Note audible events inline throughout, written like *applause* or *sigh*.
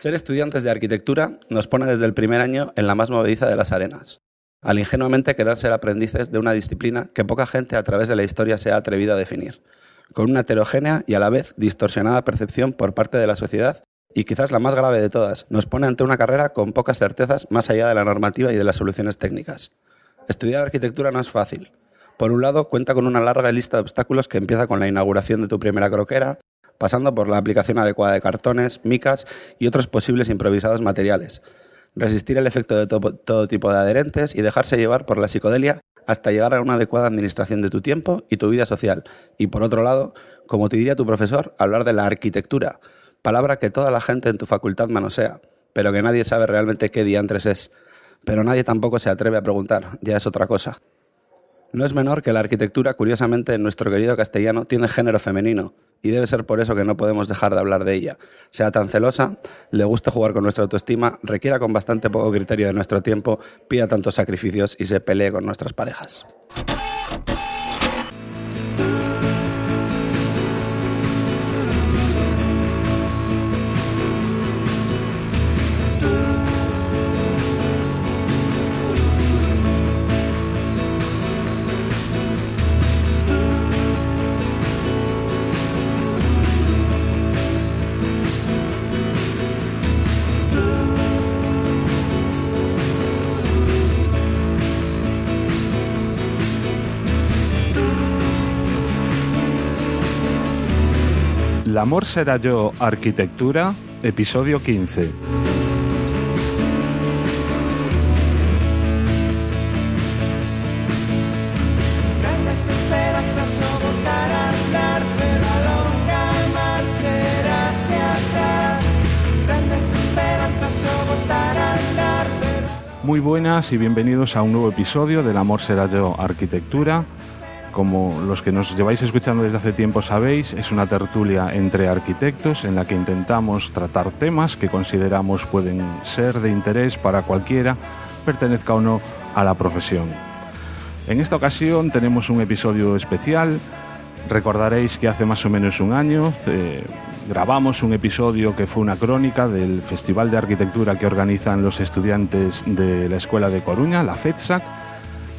Ser estudiantes de arquitectura nos pone desde el primer año en la más movediza de las arenas, al ingenuamente querer ser aprendices de una disciplina que poca gente a través de la historia se ha atrevido a definir, con una heterogénea y a la vez distorsionada percepción por parte de la sociedad y quizás la más grave de todas, nos pone ante una carrera con pocas certezas más allá de la normativa y de las soluciones técnicas. Estudiar arquitectura no es fácil. Por un lado, cuenta con una larga lista de obstáculos que empieza con la inauguración de tu primera croquera, pasando por la aplicación adecuada de cartones, micas y otros posibles improvisados materiales. Resistir el efecto de todo tipo de adherentes y dejarse llevar por la psicodelia hasta llegar a una adecuada administración de tu tiempo y tu vida social. Y por otro lado, como te diría tu profesor, hablar de la arquitectura, palabra que toda la gente en tu facultad manosea, pero que nadie sabe realmente qué diantres es. Pero nadie tampoco se atreve a preguntar, ya es otra cosa. No es menor que la arquitectura, curiosamente, en nuestro querido castellano, tiene género femenino, y debe ser por eso que no podemos dejar de hablar de ella. Sea tan celosa, le guste jugar con nuestra autoestima, requiera con bastante poco criterio de nuestro tiempo, pida tantos sacrificios y se pelee con nuestras parejas. Amor será yo arquitectura, episodio 15. Muy buenas y bienvenidos a un nuevo episodio del Amor será yo arquitectura, como los que nos lleváis escuchando desde hace tiempo sabéis, es una tertulia entre arquitectos en la que intentamos tratar temas que consideramos pueden ser de interés para cualquiera, pertenezca o no a la profesión. En esta ocasión tenemos un episodio especial. Recordaréis que hace más o menos un año eh, grabamos un episodio que fue una crónica del Festival de Arquitectura que organizan los estudiantes de la Escuela de Coruña, la FEDSAC,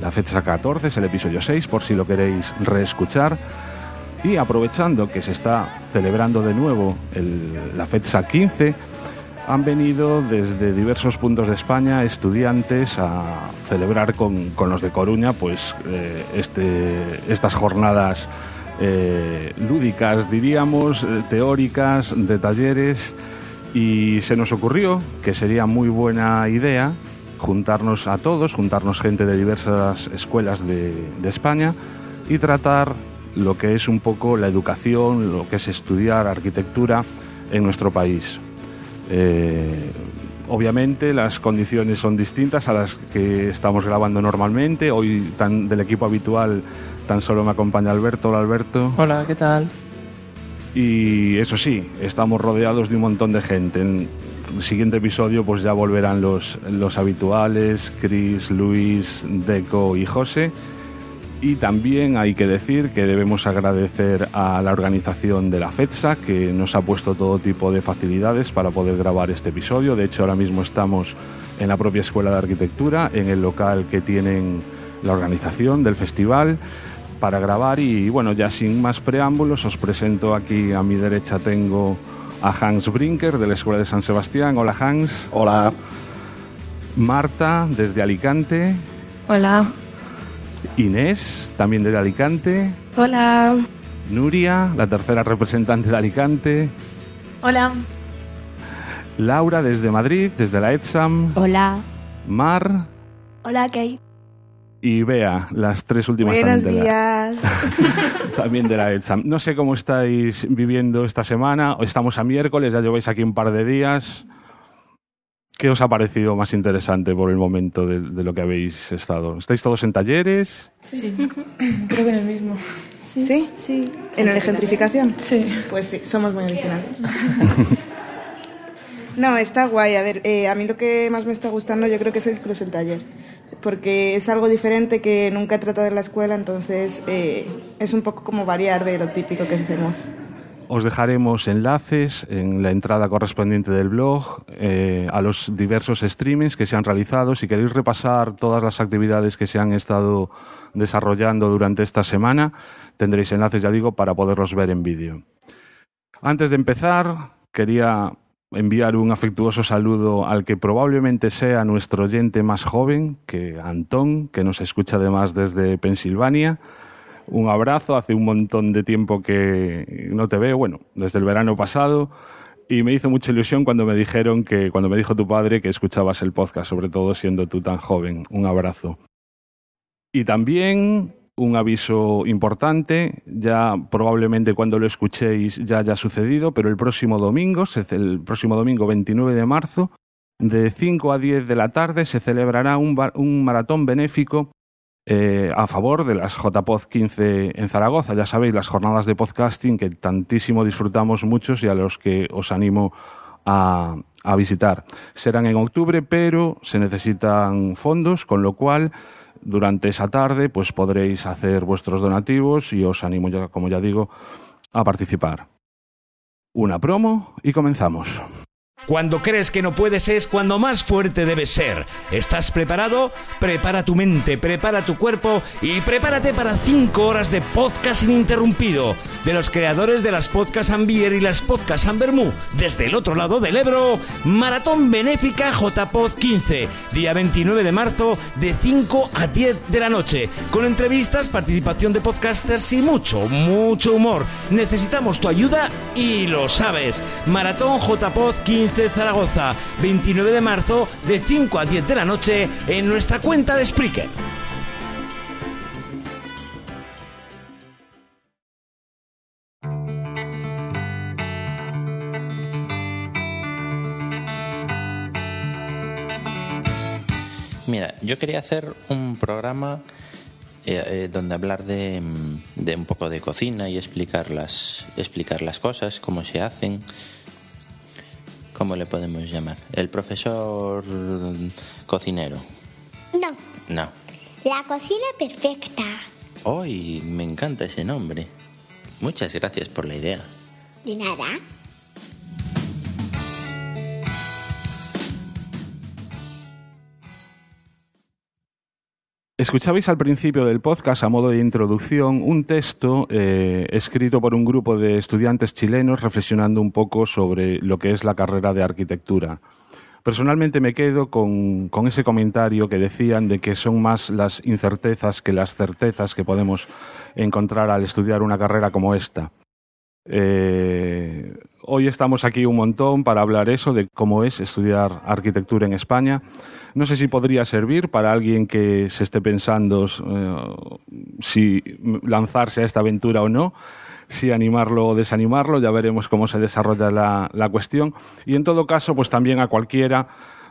la fecha 14 es el episodio 6, por si lo queréis reescuchar. Y aprovechando que se está celebrando de nuevo la fecha 15, han venido desde diversos puntos de España estudiantes a celebrar con, los de Coruña pues, eh, este, estas jornadas eh, lúdicas, diríamos, eh, teóricas, de talleres. Y se nos ocurrió que sería muy buena idea juntarnos a todos, juntarnos gente de diversas escuelas de, España y tratar lo que es un poco la educación, lo que es estudiar arquitectura en nuestro país. Eh, obviamente las condiciones son distintas a las que estamos grabando normalmente. Hoy tan, del equipo habitual tan solo me acompaña Alberto. Hola Alberto. Hola, ¿qué tal? Y eso sí, estamos rodeados de un montón de gente siguiente episodio pues ya volverán los, los habituales, Chris, Luis, Deco y José. Y también hay que decir que debemos agradecer a la organización de la FETSA que nos ha puesto todo tipo de facilidades para poder grabar este episodio. De hecho, ahora mismo estamos en la propia Escuela de Arquitectura, en el local que tienen la organización del festival para grabar. Y bueno, ya sin más preámbulos, os presento aquí a mi derecha tengo a Hans Brinker de la Escuela de San Sebastián. Hola Hans. Hola. Marta desde Alicante. Hola. Inés, también desde Alicante. Hola. Nuria, la tercera representante de Alicante. Hola. Laura desde Madrid, desde la ETSAM. Hola. Mar. Hola, Kate y Bea, las tres últimas Buenos días. *laughs* también de la ETSAM. No sé cómo estáis viviendo esta semana. Estamos a miércoles, ya lleváis aquí un par de días. ¿Qué os ha parecido más interesante por el momento de, lo que habéis estado? ¿Estáis todos en talleres? Sí, creo que en el mismo. ¿Sí? Sí. ¿En la gentrificación? Sí. Pues sí, somos muy originales. *laughs* no, está guay. A ver, eh, a mí lo que más me está gustando yo creo que es incluso el taller porque es algo diferente que nunca he tratado en la escuela, entonces eh, es un poco como variar de lo típico que hacemos. os dejaremos enlaces en la entrada correspondiente del blog eh, a los diversos streamings que se han realizado. Si queréis repasar todas las actividades que se han estado desarrollando durante esta semana, tendréis enlaces, ya digo, para poderlos ver en vídeo. Antes de empezar, quería enviar un afectuoso saludo al que probablemente sea nuestro oyente más joven, que Antón, que nos escucha además desde Pensilvania. Un abrazo, hace un montón de tiempo que no te veo, bueno, desde el verano pasado, y me hizo mucha ilusión cuando me dijeron que, cuando me dijo tu padre que escuchabas el podcast, sobre todo siendo tú tan joven. Un abrazo. Y también un aviso importante, ya probablemente cuando lo escuchéis ya haya sucedido, pero el próximo domingo, el próximo domingo 29 de marzo, de 5 a 10 de la tarde se celebrará un, maratón benéfico eh, a favor de las JPod 15 en Zaragoza. Ya sabéis, las jornadas de podcasting que tantísimo disfrutamos muchos y a los que os animo a visitar. Serán en octubre, pero se necesitan fondos, con lo cual durante esa tarde pues podréis hacer vuestros donativos y os animo ya, como ya digo, a participar. Una promo y comenzamos. Cuando crees que no puedes es cuando más fuerte debes ser. ¿Estás preparado? Prepara tu mente, prepara tu cuerpo y prepárate para 5 horas de podcast ininterrumpido de los creadores de las Podcast Ambier y las Podcast Ambermú. Desde el otro lado del Ebro, Maratón Benéfica JPod 15, día 29 de marzo de 5 a 10 de la noche, con entrevistas, participación de podcasters y mucho, mucho humor. Necesitamos tu ayuda y lo sabes. Maratón JPod 15 Zaragoza, 29 de marzo, de 5 a 10 de la noche, en nuestra cuenta de Spreaker. Mira, yo quería hacer un programa eh, eh, donde hablar de, de, un poco de cocina y explicar las, explicar las cosas, cómo se hacen, ¿Cómo le podemos llamar? ¿El profesor cocinero? No. No. La cocina perfecta. ¡Ay! me encanta ese nombre. Muchas gracias por la idea. De nada. Escuchabais al principio del podcast, a modo de introducción, un texto eh, escrito por un grupo de estudiantes chilenos reflexionando un poco sobre lo que es la carrera de arquitectura. Personalmente me quedo con, con, ese comentario que decían de que son más las incertezas que las certezas que podemos encontrar al estudiar una carrera como esta. Eh, hoy estamos aquí un montón para hablar eso de cómo es estudiar arquitectura en España. No sé si podría servir para alguien que se esté pensando eh, si lanzarse a esta aventura o no, si animarlo o desanimarlo, ya veremos cómo se desarrolla la, la cuestión. Y en todo caso, pues también a cualquiera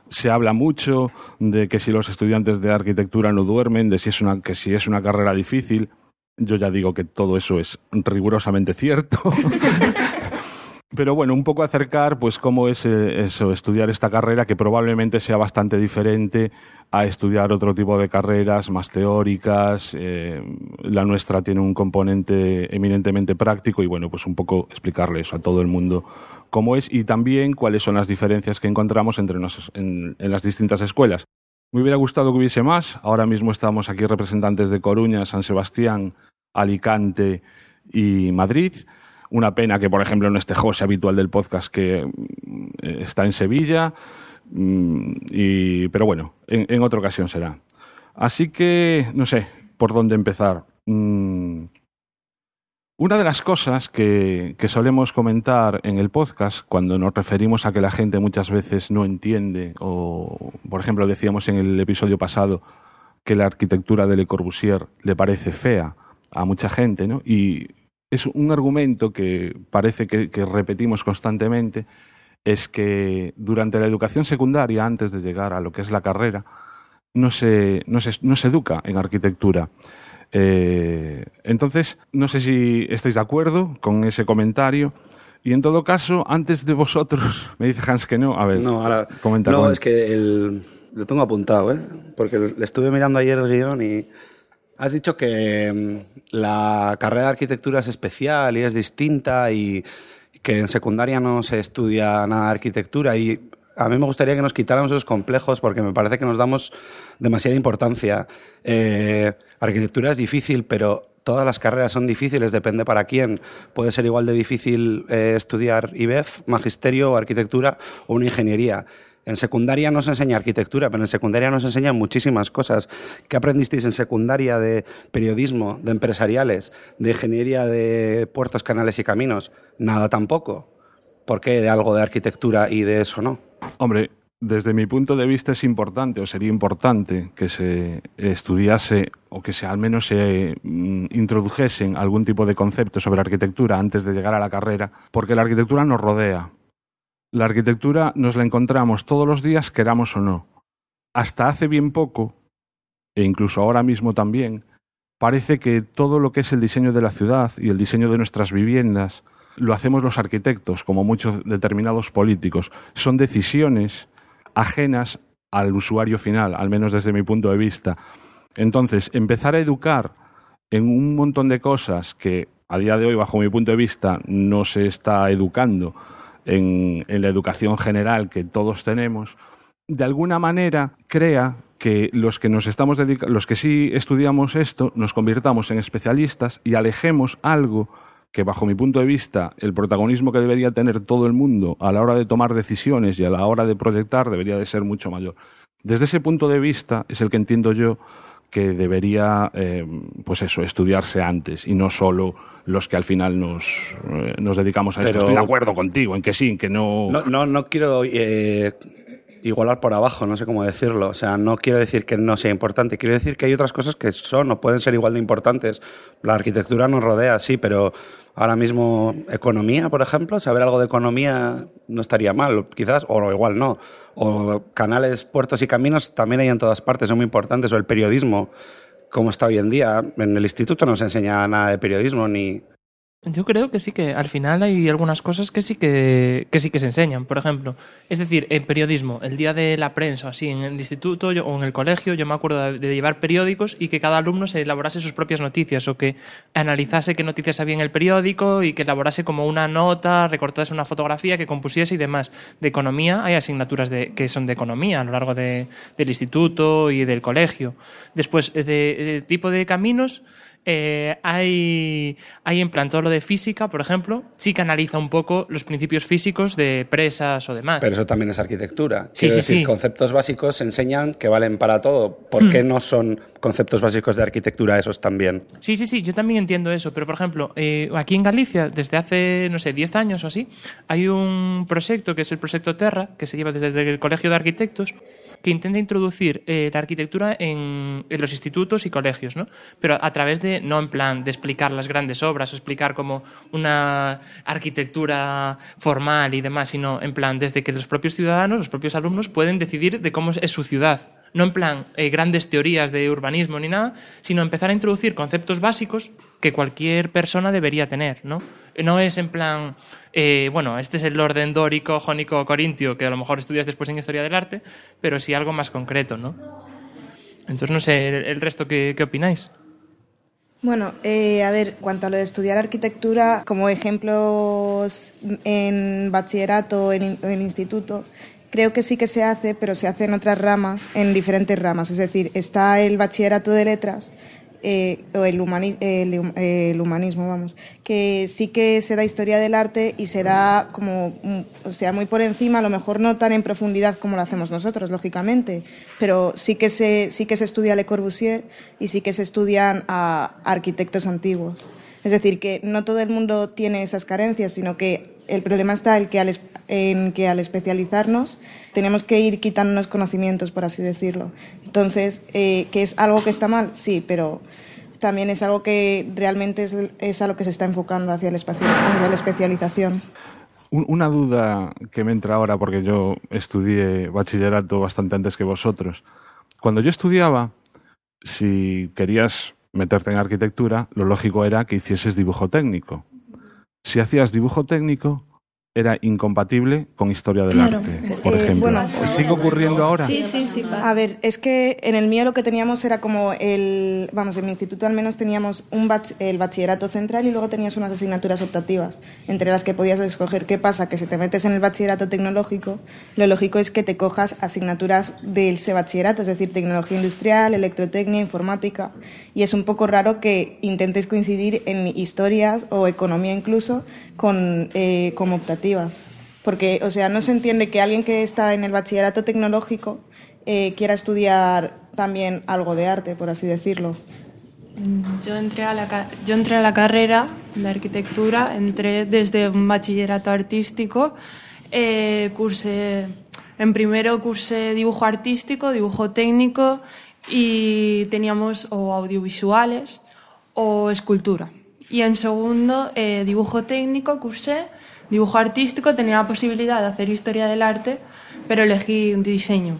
se habla mucho de que si los estudiantes de arquitectura no duermen, de si es una, que si es una carrera difícil. Yo ya digo que todo eso es rigurosamente cierto. *laughs* Pero bueno, un poco acercar, pues, cómo es eh, eso, estudiar esta carrera que probablemente sea bastante diferente a estudiar otro tipo de carreras más teóricas. Eh, la nuestra tiene un componente eminentemente práctico y bueno, pues un poco explicarle eso a todo el mundo cómo es y también cuáles son las diferencias que encontramos entre nos, en, en las distintas escuelas. Me hubiera gustado que hubiese más. Ahora mismo estamos aquí representantes de Coruña, San Sebastián, Alicante y Madrid. Una pena que, por ejemplo, no esté José habitual del podcast que mm, está en Sevilla. Mm, y, pero bueno, en, otra ocasión será. Así que no sé por dónde empezar. Mm, una de las cosas que, que, solemos comentar en el podcast cuando nos referimos a que la gente muchas veces no entiende, o por ejemplo decíamos en el episodio pasado que la arquitectura de Le Corbusier le parece fea a mucha gente, ¿no? Y es un argumento que parece que, que, repetimos constantemente, es que durante la educación secundaria, antes de llegar a lo que es la carrera, no se, no se, no se educa en arquitectura. Eh, entonces, no sé si estáis de acuerdo con ese comentario. Y en todo caso, antes de vosotros, *laughs* me dice Hans que no. A ver, no, ahora, comenta. No, es que el, lo tengo apuntado, ¿eh? Porque le estuve mirando ayer el guion y has dicho que mm, la carrera de arquitectura es especial y es distinta y que en secundaria no se estudia nada de arquitectura y a mí me gustaría que nos quitáramos esos complejos porque me parece que nos damos demasiada importancia. Eh, arquitectura es difícil, pero todas las carreras son difíciles, depende para quién. Puede ser igual de difícil eh, estudiar IBEF, magisterio, arquitectura o una ingeniería. En secundaria no se enseña arquitectura, pero en secundaria nos enseñan muchísimas cosas. ¿Qué aprendisteis en secundaria de periodismo, de empresariales, de ingeniería de puertos, canales y caminos? Nada tampoco. ¿Por qué de algo de arquitectura y de eso no? Hombre, desde mi punto de vista es importante o sería importante que se estudiase o que se, al menos se mm, introdujesen algún tipo de concepto sobre arquitectura antes de llegar a la carrera, porque la arquitectura nos rodea. La arquitectura nos la encontramos todos los días, queramos o no. Hasta hace bien poco, e incluso ahora mismo también, parece que todo lo que es el diseño de la ciudad y el diseño de nuestras viviendas lo hacemos los arquitectos, como muchos determinados políticos. Son decisiones ajenas al usuario final, al menos desde mi punto de vista. Entonces, empezar a educar en un montón de cosas que a día de hoy, bajo mi punto de vista, no se está educando en, la educación general que todos tenemos, de alguna manera crea que los que nos estamos los que sí estudiamos esto, nos convirtamos en especialistas y alejemos algo que bajo mi punto de vista el protagonismo que debería tener todo el mundo a la hora de tomar decisiones y a la hora de proyectar debería de ser mucho mayor. Desde ese punto de vista es el que entiendo yo que debería, eh, pues eso, estudiarse antes y no solo los que al final nos, eh, nos dedicamos a esto. Estoy de acuerdo contigo en que sí, en que no... No, no, no quiero eh, igualar por abajo, no sé cómo decirlo. O sea, no quiero decir que no sea importante, quiero decir que hay otras cosas que son o pueden ser igual de importantes. La arquitectura nos rodea, sí, pero ahora mismo economía, por ejemplo, saber algo de economía no estaría mal, quizás, o igual no. O canales, puertos y caminos también hay en todas partes, son muy importantes. O el periodismo, como está hoy en día. En el instituto no se enseña nada de periodismo ni yo creo que sí que al final hay algunas cosas que sí que, que sí que se enseñan. Por ejemplo, es decir, en periodismo, el día de la prensa, así en el instituto o en el colegio, yo me acuerdo de, llevar periódicos y que cada alumno se elaborase sus propias noticias o que analizase qué noticias había en el periódico y que elaborase como una nota, recortase una fotografía, que compusiese y demás. De economía hay asignaturas de, que son de economía a lo largo de, del instituto y del colegio. Después, de, de tipo de caminos eh, hay, hay en plan todo lo de física, por ejemplo, sí que analiza un poco los principios físicos de presas o demás. Pero eso también es arquitectura. Sí, sí, sí. conceptos básicos se enseñan que valen para todo. ¿Por qué hmm. no son conceptos básicos de arquitectura esos también? Sí, sí, sí, yo también entiendo eso. Pero, por ejemplo, eh, aquí en Galicia, desde hace, no sé, 10 años o así, hay un proyecto que es el proyecto Terra, que se lleva desde el Colegio de Arquitectos, que intenta introducir eh, la arquitectura en, los institutos y colegios, ¿no? Pero a través de, no en plan de explicar las grandes obras o explicar como una arquitectura formal y demás, sino en plan desde que los propios ciudadanos, los propios alumnos pueden decidir de cómo es su ciudad. No en plan eh, grandes teorías de urbanismo ni nada, sino empezar a introducir conceptos básicos que cualquier persona debería tener, ¿no? No es en plan, eh, bueno, este es el orden dórico, jónico, corintio, que a lo mejor estudias después en historia del arte, pero sí algo más concreto, ¿no? Entonces, no sé, el, resto, ¿qué, opináis? Bueno, eh, a ver, cuanto a lo de estudiar arquitectura, como ejemplos en bachillerato en, en instituto, creo que sí que se hace, pero se hace en otras ramas, en diferentes ramas. Es decir, está el bachillerato de letras, eh, o el, humanismo, vamos, que sí que se da historia del arte y se da como, mm, o sea, muy por encima, a lo mejor no tan en profundidad como lo hacemos nosotros, lógicamente, pero sí que se, sí que se estudia Le Corbusier y sí que se estudian a arquitectos antiguos. Es decir, que no todo el mundo tiene esas carencias, sino que el problema está en que, al, en que al especializarnos tenemos que ir quitándonos conocimientos, por así decirlo. Entonces, eh, ¿que es algo que está mal? Sí, pero también es algo que realmente es, a lo que se está enfocando hacia, el hacia la especialización. Una duda que me entra ahora, porque yo estudié bachillerato bastante antes que vosotros. Cuando yo estudiaba, si querías meterte en arquitectura, lo lógico era que hicieses dibujo técnico. Si hacías dibujo técnico, era incompatible con historia del Claro. arte, por Eh, ejemplo. bueno, ¿Sigue ocurriendo ahora? Sí, sí, sí, pasa. A ver, es que en el mío lo que teníamos era como el, vamos, en mi instituto al menos teníamos un bach- el bachillerato central y luego tenías unas asignaturas optativas, entre las que podías escoger. ¿Qué pasa? Que si te metes en el bachillerato tecnológico, lo lógico es que te cojas asignaturas del ese bachillerato, es decir, tecnología industrial, electrotecnia, informática, y es un poco raro que intentes coincidir en historias o economía incluso con, eh, como Porque, o sea, no se entiende que alguien que está en el bachillerato tecnológico eh, quiera estudiar también algo de arte, por así decirlo. Yo entré a la, yo entré a la carrera de arquitectura, entré desde un bachillerato artístico, eh, cursé, en primero cursé dibujo artístico, dibujo técnico y teníamos o audiovisuales o escultura. Y en segundo, eh, dibujo técnico, cursé dibujo artístico, tenía la posibilidad de hacer historia del arte, pero elegí diseño.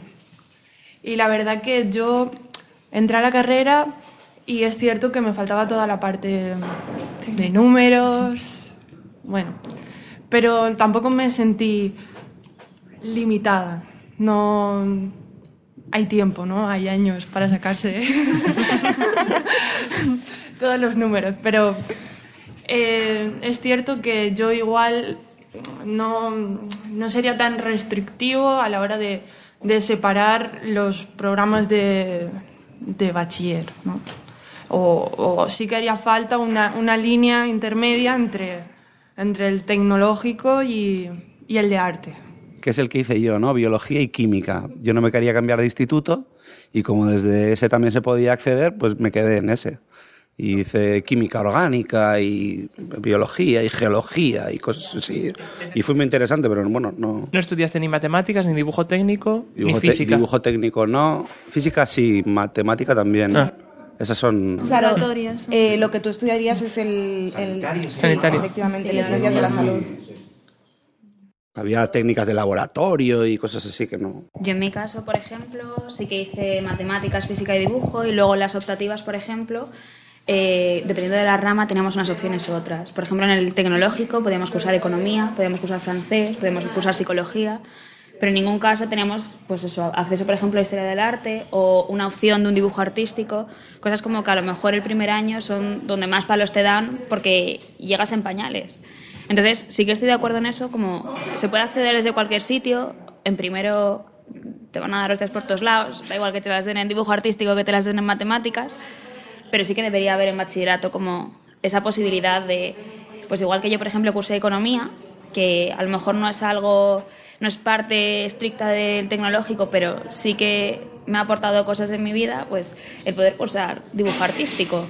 Y la verdad que yo entré a la carrera y es cierto que me faltaba toda la parte de números, bueno, pero tampoco me sentí limitada. No hay tiempo, ¿no? Hay años para sacarse *laughs* *laughs* todos los números, pero eh, es cierto que yo igual no, no sería tan restrictivo a la hora de, de separar los programas de, de bachiller. ¿no? O, o sí que haría falta una, una línea intermedia entre, entre el tecnológico y, y el de arte. que es el que hice yo, ¿no? Biología y química. Yo no me quería cambiar de instituto y como desde ese también se podía acceder, pues me quedé en ese. Y hice química orgánica y biología y geología y cosas así. Y fue muy interesante, pero bueno, no... No estudiaste ni matemáticas, ni dibujo técnico, Dibujo, ni física. dibujo técnico no. Física sí, matemática también. Ah. Esas son... Claro, eh, lo que tú estudiarías es el... el sí, Sanitario. efectivamente, las ciencias de la salud. Había técnicas de laboratorio y cosas así que no... Yo en mi caso, por ejemplo, sí que hice matemáticas, física y dibujo y luego las optativas, por ejemplo, eh, dependiendo de la rama teníamos unas opciones u otras. Por ejemplo, en el tecnológico podíamos cursar economía, podíamos cursar francés, podíamos cursar psicología, pero en ningún caso teníamos pues eso, acceso, por ejemplo, a historia del arte o una opción de un dibujo artístico, cosas como que a lo mejor el primer año son donde más palos te dan porque llegas en pañales. Entonces, sí que estoy de acuerdo en eso, como se puede acceder desde cualquier sitio, en primero te van a dar hostias por todos lados, da igual que te las den en dibujo artístico que te las den en matemáticas, pero sí que debería haber en bachillerato como esa posibilidad de, pues igual que yo, por ejemplo, cursé economía, que a lo mejor no es algo, no es parte estricta del tecnológico, pero sí que me ha aportado cosas en mi vida, pues el poder cursar dibujo artístico.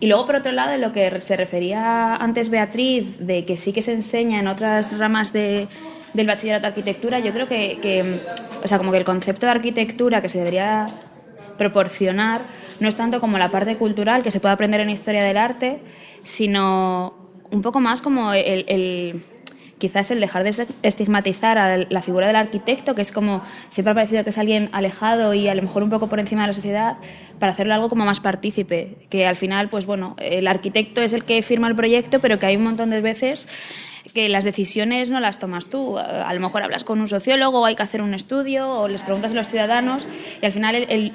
Y luego, por otro lado, en lo que se refería antes Beatriz, de que sí que se enseña en otras ramas de, del bachillerato de arquitectura, yo creo que, que, o sea, como que el concepto de arquitectura que se debería proporcionar no es tanto como la parte cultural que se puede aprender en historia del arte, sino un poco más como el, el- quizás el dejar de estigmatizar a la figura del arquitecto, que es como siempre ha parecido que es alguien alejado y a lo mejor un poco por encima de la sociedad, para hacerlo algo como más partícipe, que al final, pues bueno, el arquitecto es el que firma el proyecto, pero que hay un montón de veces que las decisiones no las tomas tú. A lo mejor hablas con un sociólogo, hay que hacer un estudio, o les preguntas a los ciudadanos, y al final el- el-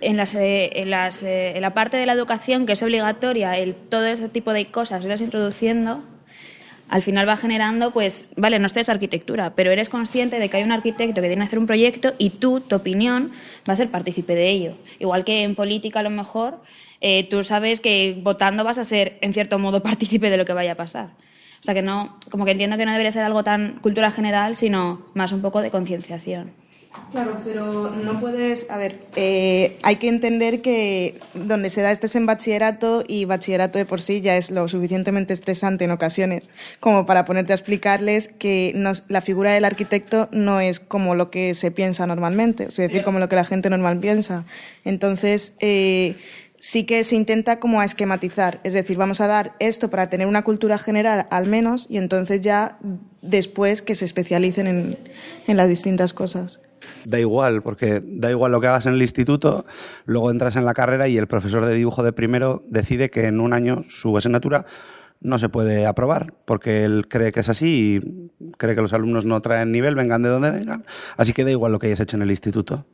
en, las, eh, las, eh, en la parte de la educación que es obligatoria, el, todo ese tipo de cosas irlas introduciendo, al final va generando, pues, vale, no estudias arquitectura, pero eres consciente de que hay un arquitecto que tiene que hacer un proyecto y tú, tu opinión, va a ser partícipe de ello. Igual que en política, a lo mejor, eh, tú sabes que votando vas a ser, en cierto modo, *laughs* partícipe de lo que vaya a pasar. O sea que no, como que entiendo que no debería ser algo tan cultura general, sino más un poco de concienciación. Claro, pero no puedes. A ver, eh, hay que entender que donde se da esto es en bachillerato y bachillerato de por sí ya es lo suficientemente estresante en ocasiones como para ponerte a explicarles que la figura del arquitecto no es como lo que se piensa normalmente, es decir, como lo que la gente normal piensa. Entonces, eh, sí que se intenta como a esquematizar, es decir, vamos a dar esto para tener una cultura general al menos y entonces ya después que se especialicen en, en las distintas cosas. Da igual, porque da igual lo que hagas en el instituto, luego entras en la carrera y el profesor de dibujo de primero decide que en un año su asignatura no se puede aprobar porque él cree que es así y cree que los alumnos no traen nivel, vengan de donde vengan. Así que da igual lo que hayas hecho en el instituto.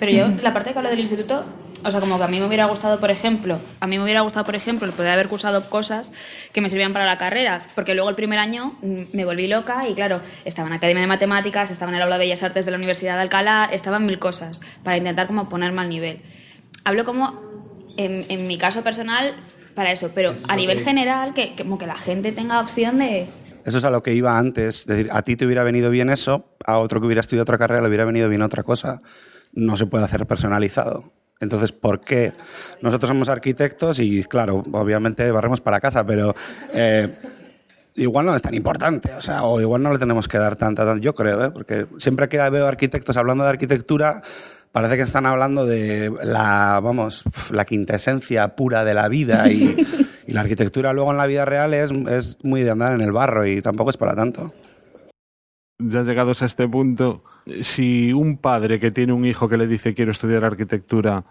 Pero yo, la parte que hablo del instituto, o sea, como que a mí me hubiera gustado, por ejemplo, a mí me hubiera gustado, por ejemplo, el poder haber cursado cosas que me sirvían para la carrera, porque luego el primer año mm, me volví loca y, claro, estaba en Academia de Matemáticas, estaba en el Aula de Bellas Artes de la Universidad de Alcalá, estaban mil cosas para intentar como ponerme al nivel. Hablo como, en, en mi caso personal, para eso, pero a nivel general, que, que como que la gente tenga opción de... Eso es a lo que iba antes. Es decir, a ti te hubiera venido bien eso, a otro que hubiera estudiado otra carrera le hubiera venido bien otra cosa. No se puede hacer personalizado. Entonces, ¿por qué? Nosotros somos arquitectos y, claro, obviamente barremos para casa, pero eh, igual no es tan importante, o sea, o igual no le tenemos que dar tanta, tanta yo creo, ¿eh? porque siempre que veo arquitectos hablando de arquitectura, parece que están hablando de la, vamos, la quintesencia pura de la vida y, *laughs* y la arquitectura luego en la vida real es, es muy de andar en el barro y tampoco es para tanto. Ya llegados a este punto, si un padre que tiene un hijo que le dice quiero estudiar arquitectura,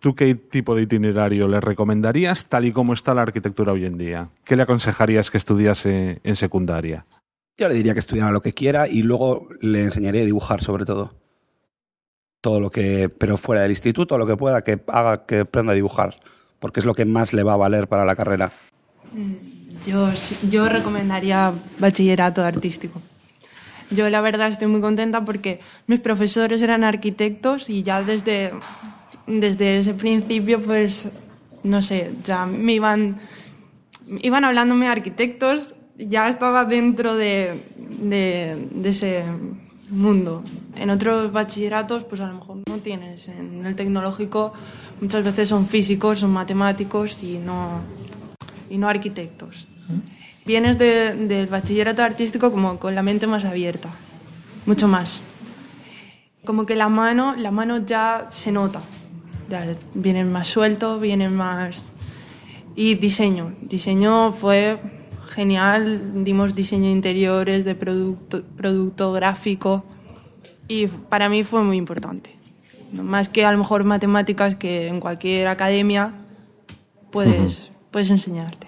¿tú qué tipo de itinerario le recomendarías tal y como está la arquitectura hoy en día? ¿Qué le aconsejarías que estudiase en secundaria? Yo le diría que estudiara lo que quiera y luego le enseñaría a dibujar sobre todo. Todo lo que, pero fuera del instituto, lo que pueda, que haga que aprenda a dibujar, porque es lo que más le va a valer para la carrera. Yo, yo recomendaría bachillerato artístico. Yo la verdad estoy muy contenta porque mis profesores eran arquitectos y ya desde, desde ese principio, pues, no sé, ya me iban, iban hablándome de arquitectos, ya estaba dentro de, de, ese mundo. En otros bachilleratos, pues a lo mejor no tienes. En el tecnológico muchas veces son físicos, son matemáticos y no, y no arquitectos. Vienes de- del bachillerato artístico como con la mente más abierta, mucho más. Como que la mano, la mano ya se nota. Ya vienen más suelto, vienen más... Y diseño. Diseño fue genial. Dimos diseño de interiores, de producto, producto gráfico. Y para mí fue muy importante. Más que a lo mejor matemáticas que en cualquier academia puedes, puedes enseñarte.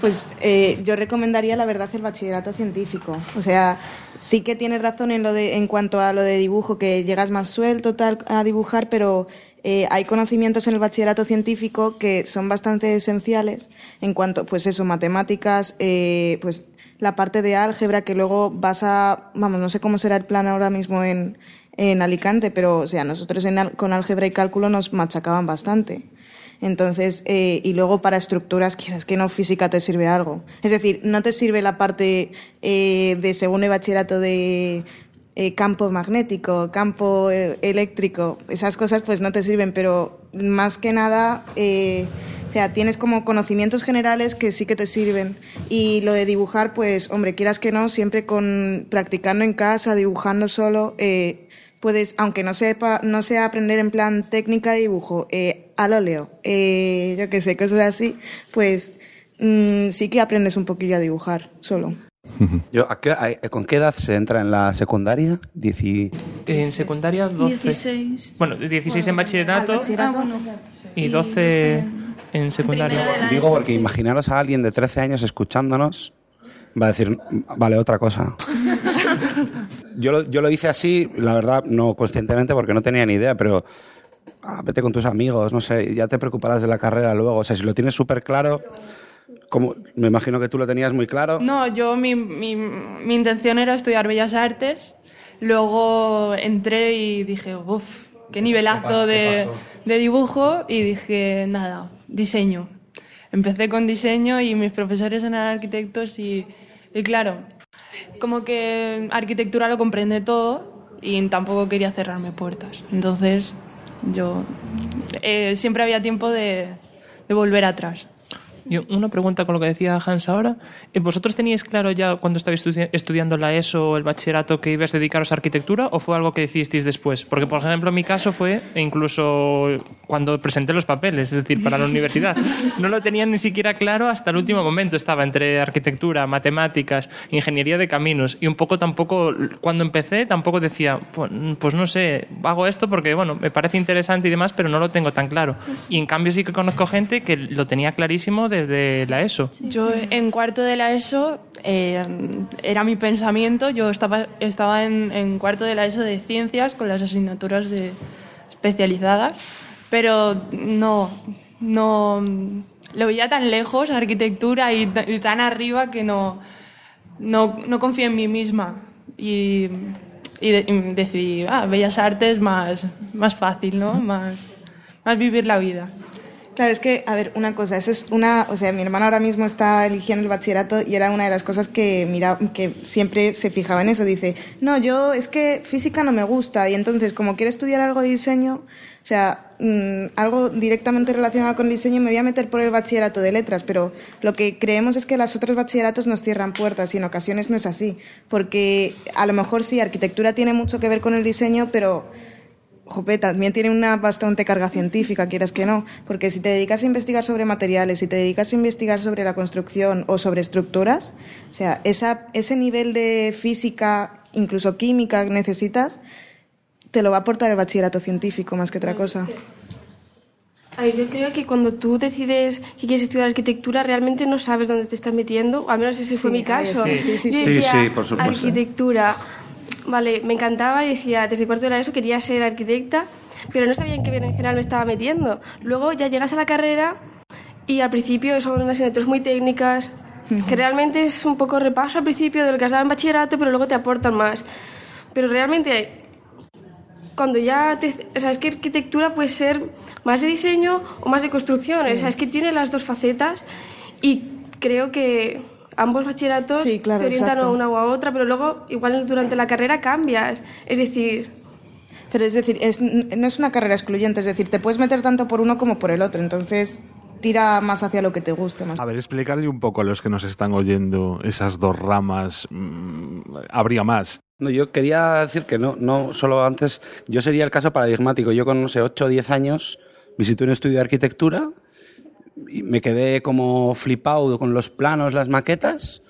Pues eh, yo recomendaría, la verdad, el bachillerato científico. O sea, sí que tienes razón en, lo de, en cuanto a lo de dibujo, que llegas más suelto tal, a dibujar, pero eh, hay conocimientos en el bachillerato científico que son bastante esenciales en cuanto, pues eso, matemáticas, eh, pues la parte de álgebra que luego vas a, vamos, no sé cómo será el plan ahora mismo en, en Alicante, pero o sea, nosotros en con álgebra y cálculo nos machacaban bastante. Entonces, eh, y luego para estructuras, quieras que no, física te sirve algo. Es decir, no te sirve la parte eh, de segundo de bachillerato de eh, campo magnético, campo eh, eléctrico, esas cosas pues no te sirven, pero más que nada, eh, o sea, tienes como conocimientos generales que sí que te sirven. Y lo de dibujar, pues, hombre, quieras que no, siempre con practicando en casa, dibujando solo, puedes, aunque no sepa, no sea aprender en plan técnica de dibujo, eh, al óleo, eh, yo qué sé, cosas así, pues mm, sí que aprendes un poquillo a dibujar solo. *laughs* Yo, ¿a qué- a- ¿Con qué edad se entra en la secundaria? Dieci- En secundaria 12. 16. Bueno, 16 en bachillerato, Ah, bueno, y 12 en secundaria. de la Digo porque imaginaros a alguien de 13 años escuchándonos, va a decir, vale, otra cosa. *laughs* Yo lo, yo lo hice así, la verdad, no conscientemente porque no tenía ni idea, pero ah, vete con tus amigos, no sé, ya te preocuparás de la carrera luego. O sea, si lo tienes súper claro, como, me imagino que tú lo tenías muy claro. No, yo mi, mi, mi intención era estudiar Bellas Artes. Luego entré y dije, uff, qué nivelazo de, de dibujo. Y dije, nada, diseño. Empecé con diseño y mis profesores eran arquitectos y, y claro, como que arquitectura lo comprende todo y tampoco quería cerrarme puertas. Entonces yo eh, siempre había tiempo de, de volver atrás. Yo, una pregunta con lo que decía Hans ahora. Eh, ¿Vosotros teníais claro ya cuando estabais estudi- estudiando la ESO o el bachillerato que ibas a dedicaros a arquitectura o fue algo que decidisteis después? Porque, por ejemplo, en mi caso fue incluso cuando presenté los papeles, es decir, para la universidad. *laughs* No lo tenía ni siquiera claro hasta el último momento. Estaba entre arquitectura, matemáticas, ingeniería de caminos y un poco tampoco, cuando empecé, tampoco decía, pues, pues no sé, hago esto porque, bueno, me parece interesante y demás, pero no lo tengo tan claro. Y en cambio sí que conozco gente que lo tenía clarísimo de desde la ESO. Yo en cuarto de la ESO eh, era mi pensamiento, yo estaba, estaba en, en cuarto de la ESO de ciencias con las asignaturas de, especializadas, pero no, no lo veía tan lejos, arquitectura, y, y tan arriba que no, no, no confié en mí misma. Y, y de- y decidí, ah, Bellas Artes más, más fácil, ¿no? Más, más vivir la vida. Claro, es que, a ver, una cosa, eso es una, o sea, mi hermana ahora mismo está eligiendo el bachillerato y era una de las cosas que mira, que siempre se fijaba en eso, dice, no, yo es que física no me gusta y entonces como quiero estudiar algo de diseño, o sea, mm, algo directamente relacionado con diseño, me voy a meter por el bachillerato de letras, pero lo que creemos es que los otros bachilleratos nos cierran puertas y en ocasiones no es así, porque a lo mejor sí, arquitectura tiene mucho que ver con el diseño, pero Jope, también tiene una bastante carga científica, quieras que no, porque si te dedicas a investigar sobre materiales, si te dedicas a investigar sobre la construcción o sobre estructuras, o sea, esa, ese nivel de física, incluso química que necesitas, te lo va a aportar el bachillerato científico más que otra cosa. A ver, yo creo que cuando tú decides que quieres estudiar arquitectura, realmente no sabes dónde te estás metiendo, o al menos ese fue Sí, mi caso. sí, sí, sí, Yo sí. decía, Sí, sí, por supuesto. arquitectura, vale, me encantaba y decía, desde cuarto de la ESO quería ser arquitecta, pero no sabía en qué en general me estaba metiendo. Luego ya llegas a la carrera y al principio son unas asignaturas muy técnicas, que realmente es un poco repaso al principio de lo que has dado en bachillerato, pero luego te aportan más. Pero realmente cuando ya te, o sea, es que arquitectura puede ser más de diseño o más de construcción, Sí. o sea, es que tiene las dos facetas y creo que ambos bachilleratos Sí, claro, te orientan exacto. a una o a otra, pero luego igual durante la carrera cambias, es decir, Pero es decir, es- no es una carrera excluyente, es decir, te puedes meter tanto por uno como por el otro, entonces tira más hacia lo que te guste más. A ver, explicarle un poco a los que nos están oyendo esas dos ramas. mm, habría más. No, yo quería decir que no, no solo antes, yo sería el caso paradigmático. Yo con, no sé, 8 o 10 años visité un estudio de arquitectura me quedé como flipado con los planos, las maquetas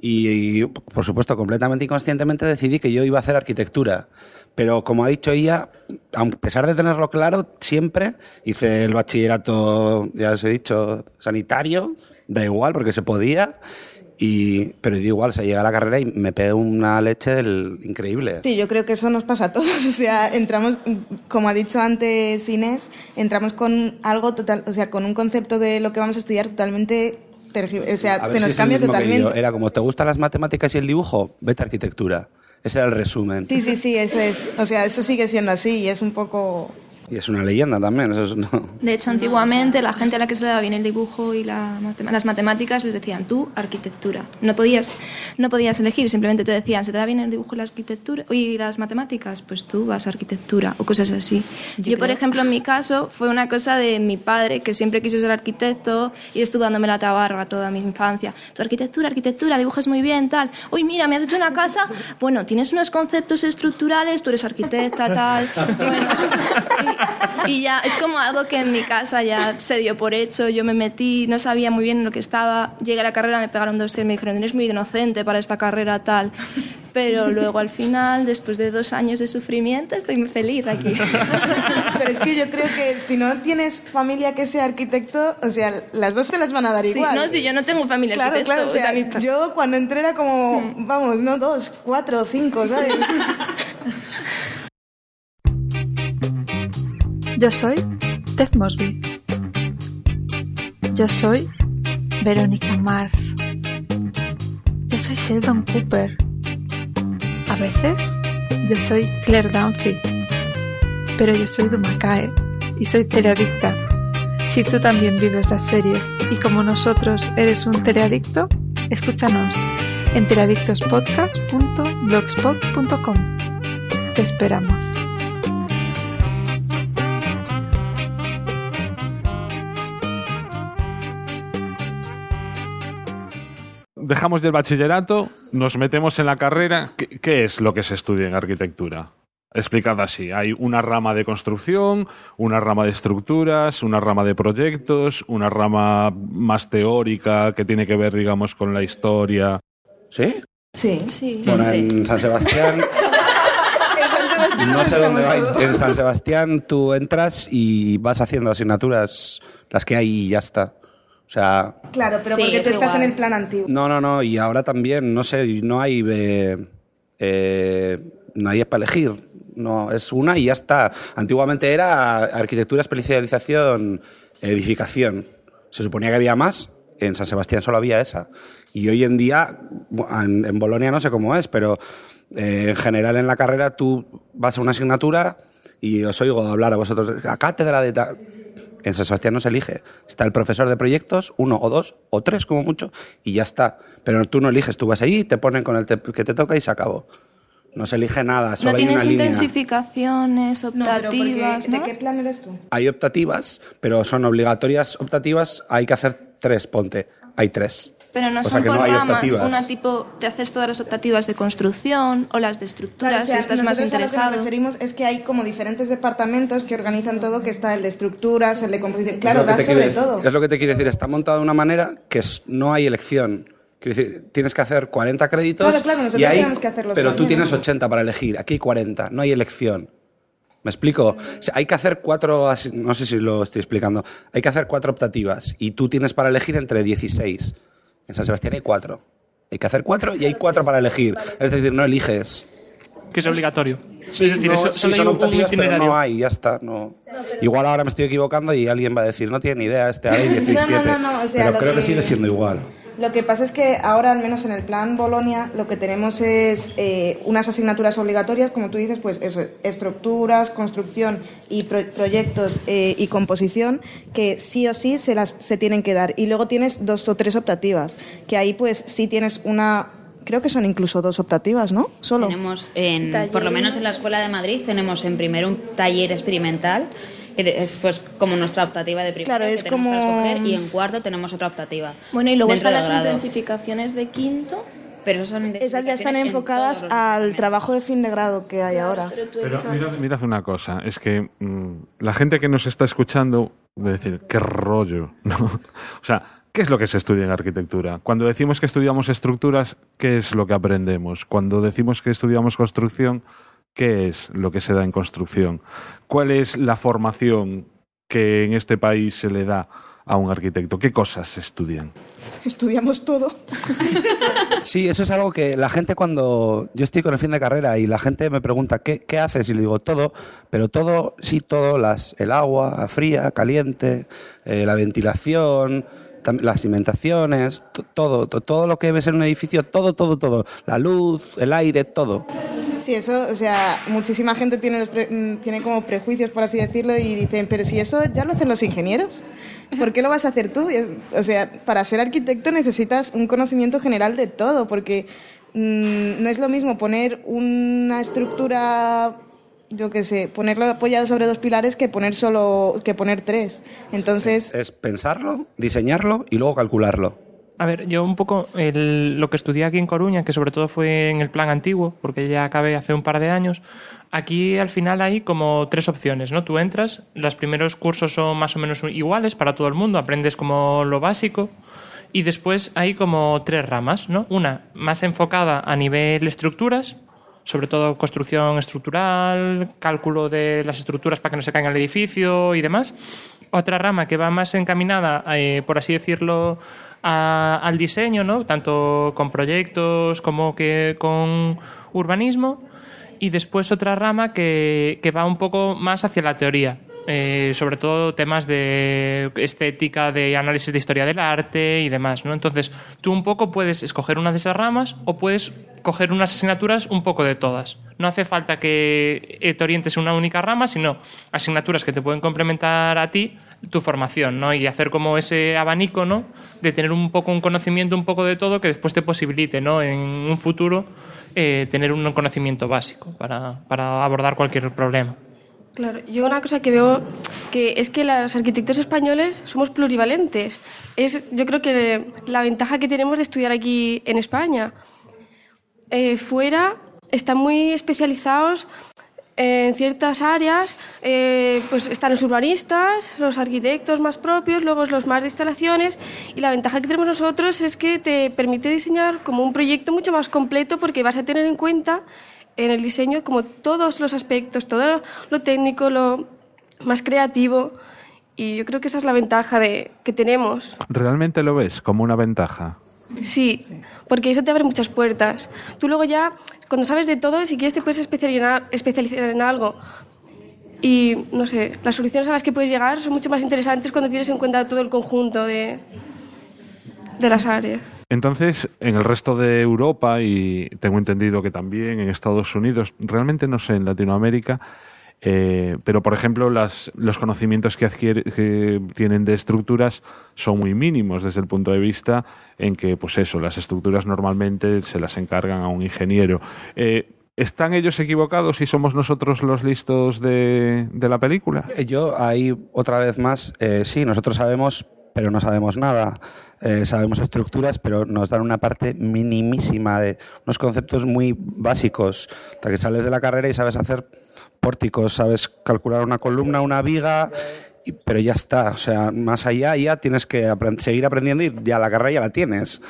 y, y, por supuesto, completamente inconscientemente decidí que yo iba a hacer arquitectura. Pero como ha dicho ella, a pesar de tenerlo claro, siempre hice el bachillerato, ya os he dicho, sanitario, da igual porque se podía. Y, pero da igual, se llega a la carrera y me pegué una leche del- increíble. Sí, yo creo que eso nos pasa a todos. *laughs* O sea, entramos, como ha dicho antes Inés, entramos con algo total, o sea, con un concepto de lo que vamos a estudiar totalmente o sea, se si nos el cambia totalmente. Era como, ¿te gustan las matemáticas y el dibujo? Vete a arquitectura. Ese era el resumen. Sí, sí, sí, eso es. O sea, eso sigue siendo así y es un poco Y es una leyenda también. Eso es, no. *laughs* De hecho, antiguamente la gente a la que se le daba bien el dibujo y la las matemáticas les decían tú arquitectura. No podías, no podías elegir, simplemente te decían se te da bien el dibujo y la arquitectura y las matemáticas, pues tú vas a arquitectura o cosas así. Yo, por ejemplo, en mi caso fue una cosa de mi padre que siempre quiso ser arquitecto y estuvo dándome la tabarra toda mi infancia. Tu arquitectura, arquitectura, dibujas muy bien, tal. Uy, mira, me has hecho una casa. Bueno, tienes unos conceptos estructurales, tú eres arquitecta, tal. *laughs* Bueno, y, y ya es como algo que en mi casa ya se dio por hecho. Yo me metí, no sabía muy bien en lo que estaba. Llegué a la carrera, me pegaron dos y me dijeron, eres muy inocente para esta carrera, tal. Pero luego al final, después de dos años de sufrimiento, estoy muy feliz aquí. Pero es que yo creo que si no tienes familia que sea arquitecto, o sea, las dos te las van a dar Sí, igual. no, si yo no tengo familia Claro, arquitecto, claro, o sea, o sea, mi- yo cuando entré era como, vamos, no dos, cuatro, cinco, ¿sabes? *laughs* Yo soy Ted Mosby. Yo soy Verónica Mars. Yo soy Sheldon Cooper. A veces yo soy Claire Dunphy. Pero yo soy Dumacae y soy teleadicta. Si tú también vives las series y como nosotros eres un teleadicto, escúchanos en teleadictospodcast.blogspot.com. Te esperamos. Dejamos del bachillerato, nos metemos en la carrera. ¿Qué, qué es lo que se estudia en arquitectura? Explicad así. Hay una rama de construcción, una rama de estructuras, una rama de proyectos, una rama más teórica que tiene que ver, digamos, con la historia. ¿Sí? Sí. Sí. Bueno, *laughs* en San Sebastián, no sé dónde va. En San Sebastián tú entras y vas haciendo asignaturas, las que hay y ya está. O sea, Claro, pero Sí, porque es tú estás en el plan antiguo. no, no, no, y ahora también, no sé, no hay, eh, eh, no hay para elegir. No, es una y ya está. Antiguamente era arquitectura, especialización, edificación. Se suponía que había más, en San Sebastián solo había esa. Y hoy en día, en Bolonia no sé cómo es, pero eh, en general en la carrera tú vas a una asignatura y os oigo hablar a vosotros, a cátedra de tal. En San Sebastián no se elige. Está el profesor de proyectos, uno o dos o tres como mucho, y ya está. Pero tú no eliges, tú vas ahí, te ponen con el te- que te toca y se acabó. No se elige nada, solo No hay una tienes línea. intensificaciones, No, pero porque- optativas, ¿de ¿no? qué plan eres tú? Hay optativas, pero son obligatorias optativas, hay que hacer tres, ponte. Hay tres. Pero no O son por no ramas, una tipo, te haces todas las optativas de construcción o las de estructuras Claro, o sea, si estás más nosotros a lo que interesado. nos referimos es que hay como diferentes departamentos que organizan todo, que está el de estructuras, el de composición. Claro, da sobre decir- todo. Es lo que te quiero decir, está montado de una manera que no hay elección. Quiero decir, tienes que hacer 40 créditos Claro, claro, nosotros y hay, tenemos que hacerlos pero tú tienes 80 para elegir. Aquí hay 40, no hay elección. ¿Me explico? O sea, hay que hacer cuatro, no sé si lo estoy explicando, hay que hacer cuatro optativas y tú tienes para elegir entre 16. En San Sebastián hay cuatro. Hay que hacer cuatro y hay cuatro para elegir. Es decir, no eliges. Que es obligatorio. Sí, es decir, no, eso- sí, son optativas, pero no hay, ya está. No. Igual ahora me estoy equivocando y alguien va a decir, no tiene ni idea, este hay 17. No, no, no, o sea, pero creo que que- sigue siendo igual. Lo que pasa es que ahora, al menos en el plan Bolonia, lo que tenemos es eh, unas asignaturas obligatorias, como tú dices, pues eso, estructuras, construcción y pro- proyectos eh, y composición, que sí o sí se, las, se tienen que dar. Y luego tienes dos o tres optativas, que ahí pues sí tienes una... Creo que son incluso dos optativas, ¿no? Solo. Tenemos, en, por lo menos ¿no? en la Escuela de Madrid, tenemos en primero un taller experimental, es pues como nuestra optativa de primero Claro, que es para escoger, y en cuarto tenemos otra optativa. Bueno, y luego están las grado. intensificaciones de quinto. Pero son Esas ya están en enfocadas al trabajo de fin de grado que hay ahora. Pero mirad, mirad una cosa, es que mm, la gente que nos está escuchando va a decir, qué rollo, *laughs* ¿no? O sea, ¿qué es lo que se estudia en arquitectura? Cuando decimos que estudiamos estructuras, ¿qué es lo que aprendemos? Cuando decimos que estudiamos construcción, ¿qué es lo que se da en construcción? ¿Cuál es la formación que en este país se le da a un arquitecto? ¿Qué cosas se estudian? Estudiamos todo. Sí, eso es algo que la gente cuando yo estoy con el fin de carrera y la gente me pregunta ¿qué, qué haces? Y le digo todo, pero todo, sí, todo, las, el agua fría, caliente, eh, la ventilación, las cimentaciones, to- todo, to- todo lo que ves en un edificio, todo, todo, todo, la luz, el aire, todo. Sí, eso, o sea, muchísima gente tiene, mm, tiene como prejuicios, por así decirlo, y dicen, pero si eso ya lo hacen los ingenieros, ¿por qué lo vas a hacer tú? O sea, para ser arquitecto necesitas un conocimiento general de todo, porque mm, no es lo mismo poner una estructura, yo qué sé, ponerlo apoyado sobre dos pilares que poner solo, que poner tres. Entonces, Es pensarlo, diseñarlo y luego calcularlo. A ver, yo un poco el- lo que estudié aquí en Coruña, que sobre todo fue en el plan antiguo, porque ya acabé hace un par de años, aquí al final hay como tres opciones, ¿no? Tú entras, los primeros cursos son más o menos iguales para todo el mundo, aprendes como lo básico, y después hay como tres ramas, ¿no? Una más enfocada a nivel estructuras, sobre todo construcción estructural, cálculo de las estructuras para que no se caiga el edificio y demás. Otra rama que va más encaminada, eh, por así decirlo, a- al diseño, ¿no? tanto con proyectos como que con urbanismo. Y después otra rama que, que va un poco más hacia la teoría, eh, sobre todo temas de estética, de análisis de historia del arte y demás. ¿no? Entonces, tú un poco puedes escoger una de esas ramas o puedes coger unas asignaturas un poco de todas. No hace falta que eh, te orientes en una única rama, sino asignaturas que te pueden complementar a ti tu formación, ¿no? Y hacer como ese abanico, ¿no? De tener un poco un conocimiento un poco de todo que después te posibilite, ¿no? En un futuro eh, tener un conocimiento básico para, para abordar cualquier problema. Claro, yo una cosa que veo que es que los arquitectos españoles somos plurivalentes. Es, yo creo que la ventaja que tenemos de estudiar aquí en España. Eh, fuera están muy especializados en ciertas áreas, eh, pues están los urbanistas, los arquitectos más propios, luego los más de instalaciones, y la ventaja que tenemos nosotros es que te permite diseñar como un proyecto mucho más completo porque vas a tener en cuenta en el diseño como todos los aspectos, todo lo técnico, lo más creativo, Y yo creo que esa es la ventaja de, que tenemos. ¿Realmente lo ves como una ventaja? Sí, porque eso te abre muchas puertas. Tú luego ya, cuando sabes de todo, si quieres te puedes especializar, especializar en algo. Y, no sé, las soluciones a las que puedes llegar son mucho más interesantes cuando tienes en cuenta todo el conjunto de, de las áreas. Entonces, en el resto de Europa y tengo entendido que también en Estados Unidos, realmente no sé, en Latinoamérica, eh, pero por ejemplo, las, los conocimientos que, adquiere, que tienen de estructuras son muy mínimos desde el punto de vista en que, pues eso, las estructuras normalmente se las encargan a un ingeniero. Eh, ¿Están ellos equivocados y somos nosotros los listos de, de la película? Yo ahí otra vez más, eh, sí, nosotros sabemos, pero no sabemos nada. Eh, sabemos estructuras, pero nos dan una parte minimísima de unos conceptos muy básicos. Hasta que sales de la carrera y sabes hacer pórticos, sabes calcular una columna, una viga, pero ya está. O sea, más allá ya tienes que seguir aprendiendo y ya la carrera ya la tienes.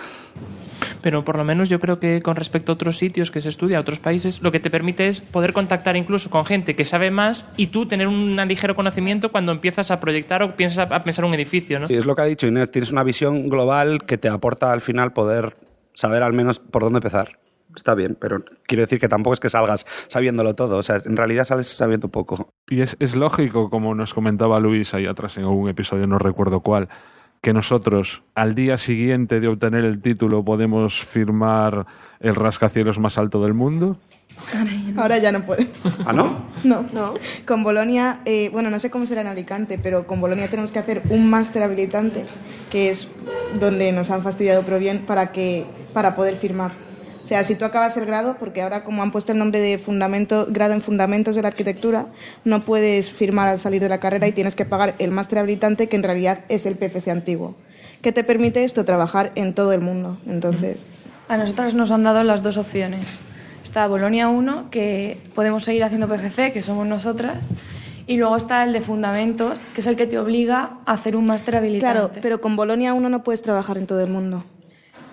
Pero por lo menos yo creo que con respecto a otros sitios que se estudia, a otros países, lo que te permite es poder contactar incluso con gente que sabe más y tú tener un ligero conocimiento cuando empiezas a proyectar o piensas a, a pensar un edificio, ¿no? Sí, es lo que ha dicho Inés, tienes una visión global que te aporta al final poder saber al menos por dónde empezar. Está bien, pero quiero decir que tampoco es que salgas sabiéndolo todo. O sea, en realidad sales sabiendo poco. Y es, es lógico, como nos comentaba Luis ahí atrás en algún episodio, no recuerdo cuál, que nosotros al día siguiente de obtener el título podemos firmar el rascacielos más alto del mundo. Ahora ya no puede. ¿Ah, no? No. Con Bolonia, eh, bueno, no sé cómo será en Alicante, pero con Bolonia tenemos que hacer un máster habilitante, que es donde nos han fastidiado, pero bien, para, que, para poder firmar. O sea, si tú acabas el grado, porque ahora como han puesto el nombre de fundamento, grado en fundamentos de la arquitectura, no puedes firmar al salir de la carrera y tienes que pagar el máster habilitante, que en realidad es el PFC antiguo. ¿Qué te permite esto? Trabajar en todo el mundo. Entonces, A nosotras nos han dado las dos opciones. Está Bolonia 1, que podemos seguir haciendo PFC, que somos nosotras, y luego está el de Fundamentos, que es el que te obliga a hacer un máster habilitante. claro, pero con Bolonia uno no puedes trabajar en todo el mundo.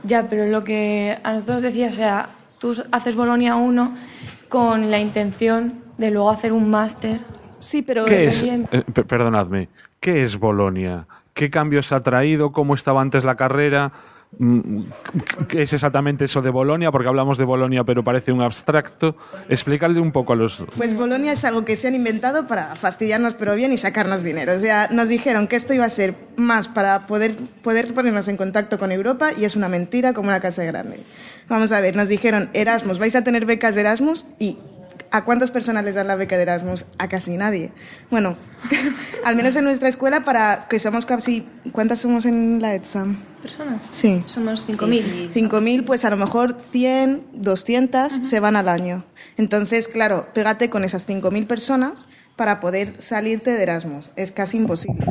Ya, pero lo que a nosotros decía, o sea, tú haces Bolonia 1 con la intención de luego hacer un máster. Sí, pero ¿Qué es? eh, pe- perdonadme, ¿qué es Bolonia? ¿Qué cambios ha traído? ¿Cómo estaba antes la carrera? Mm, ¿Qué es exactamente eso de Bolonia? Porque hablamos de Bolonia, pero parece un abstracto. Explícale un poco a los. Pues Bolonia es algo que se han inventado para fastidiarnos pero bien y sacarnos dinero. O sea, nos dijeron que esto iba a ser más para poder, poder ponernos en contacto con Europa y es una mentira como una casa grande. Vamos a ver, nos dijeron Erasmus, vais a tener becas Erasmus y ¿a cuántas personas les dan la beca de Erasmus? A casi nadie. Bueno, *laughs* al menos en nuestra escuela para que somos casi... ¿Cuántas somos en la ETSAM? ¿Personas? Sí. Somos 5.000. 5.000, pues a lo mejor 100, 200 se van al año. Entonces, claro, pégate con esas 5.000 personas para poder salirte de Erasmus. Es casi imposible.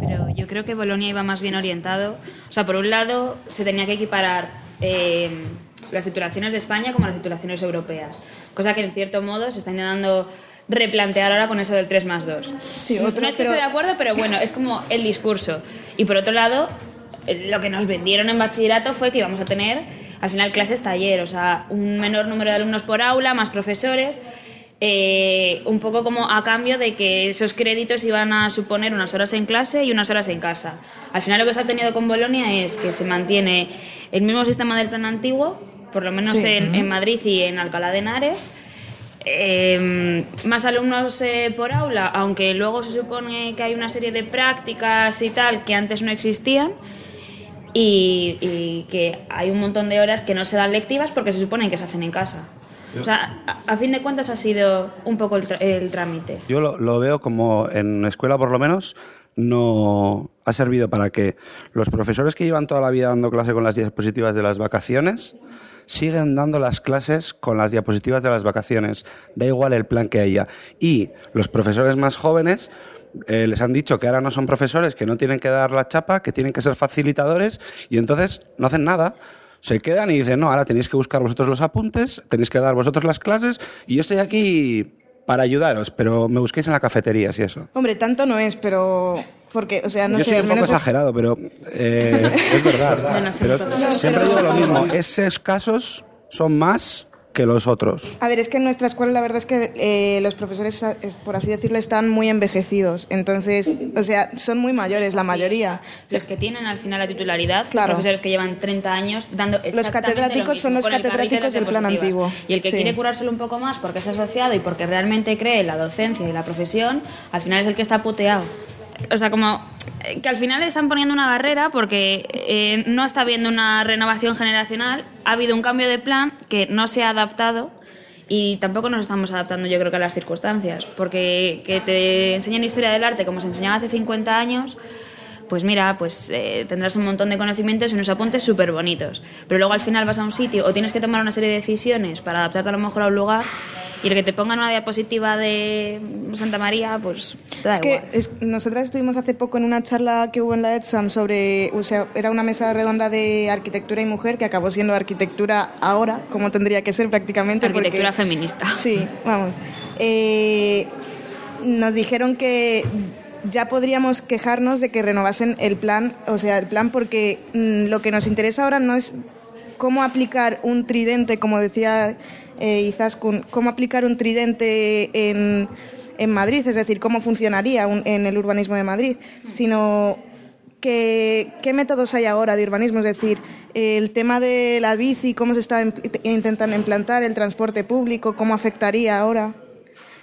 Pero yo creo que Bolonia iba más bien orientado. O sea, por un lado, se tenía que equiparar eh, las titulaciones de España como las titulaciones europeas. Cosa que, en cierto modo, se está intentando replantear ahora con eso del 3 más 2. Sí, no otro, es que pero- de acuerdo, pero bueno, es como el discurso. Y por otro lado, eh, lo que nos vendieron en bachillerato fue que íbamos a tener, al final, clases taller, o sea, un menor número de alumnos por aula, más profesores. eh, un poco como a cambio de que esos créditos iban a suponer unas horas en clase y unas horas en casa. Al final lo que se ha tenido con Bolonia es que se mantiene el mismo sistema del plan antiguo, por lo menos Sí. en, Madrid y en Alcalá de Henares. Eh, más alumnos eh, por aula, aunque luego se supone que hay una serie de prácticas y tal que antes no existían. Y, y que hay un montón de horas que no se dan lectivas porque se suponen que se hacen en casa. O sea, a, a fin de cuentas ha sido un poco el, el trámite. Yo lo, lo veo como en escuela, por lo menos, no ha servido para que los profesores que llevan toda la vida dando clase con las diapositivas de las vacaciones siguen dando las clases con las diapositivas de las vacaciones. Da igual el plan que haya. Y los profesores más jóvenes eh, les han dicho que ahora no son profesores, que no tienen que dar la chapa, que tienen que ser facilitadores y entonces no hacen nada. Se quedan y dicen, no, ahora tenéis que buscar vosotros los apuntes, tenéis que dar vosotros las clases y yo estoy aquí para ayudaros, pero me busquéis en la cafetería, si eso. Hombre, tanto no es, pero... Porque, o sea, no yo sé, soy un poco menos... exagerado, pero eh, es verdad. *laughs* Pero siempre Pero- digo lo mismo, esos casos son más que los otros. A ver, es que en nuestra escuela la verdad es que eh, los profesores, es- por así decirlo, están muy envejecidos. Entonces, o sea, son muy mayores la mayoría. Los que tienen al final la titularidad son Claro. profesores que llevan 30 años dando exactamente catedráticos lo mismo, son los catedráticos del plan antiguo. Y el que Sí. quiere curárselo un poco más porque es asociado y porque realmente cree en la docencia y la profesión, al final es el que está puteado. O sea, como eh, que al final están poniendo una barrera porque eh, no está habiendo una renovación generacional, ha habido un cambio de plan que no se ha adaptado y tampoco nos estamos adaptando yo creo que a las circunstancias, porque que te enseñen historia del arte como se enseñaba hace 50 años, pues mira, pues eh, tendrás un montón de conocimientos y unos apuntes súper bonitos. Pero luego al final vas a un sitio o tienes que tomar una serie de decisiones para adaptarte a lo mejor a un lugar y el que te pongan una diapositiva de Santa María, pues te da Es que es- nosotras estuvimos hace poco en una charla que hubo en la ETSAM sobre, o sea, era una mesa redonda de arquitectura y mujer que acabó siendo arquitectura ahora, como tendría que ser prácticamente. porque- Arquitectura feminista. Sí, vamos. Eh, nos dijeron que ya podríamos quejarnos de que renovasen el plan, o sea, el plan porque mm, lo que nos interesa ahora no es cómo aplicar un tridente, como decía eh, Izaskun, cómo aplicar un tridente en, Madrid, es decir, cómo funcionaría un- en el urbanismo de Madrid, sino que, qué métodos hay ahora de urbanismo, es decir, el tema de la bici, cómo se está em- intentando implantar, el transporte público, cómo afectaría ahora.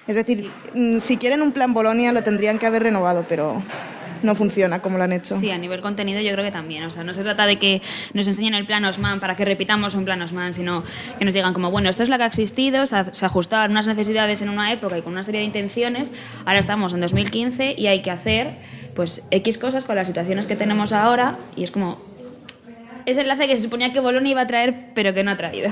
Es decir, mm, si quieren un plan Bolonia lo tendrían que haber renovado, pero no funciona como lo han hecho. Sí, a nivel contenido yo creo que también. O sea, no se trata de que nos enseñen el plan Osman para que repitamos un plan Osman, sino que nos digan como, bueno, esto es lo que ha existido, se ajustaban unas necesidades en una época y con una serie de intenciones, ahora estamos en 2015 y hay que hacer pues X cosas con las situaciones que tenemos ahora y es como ese enlace que se suponía que Bolonia iba a traer pero que no ha traído.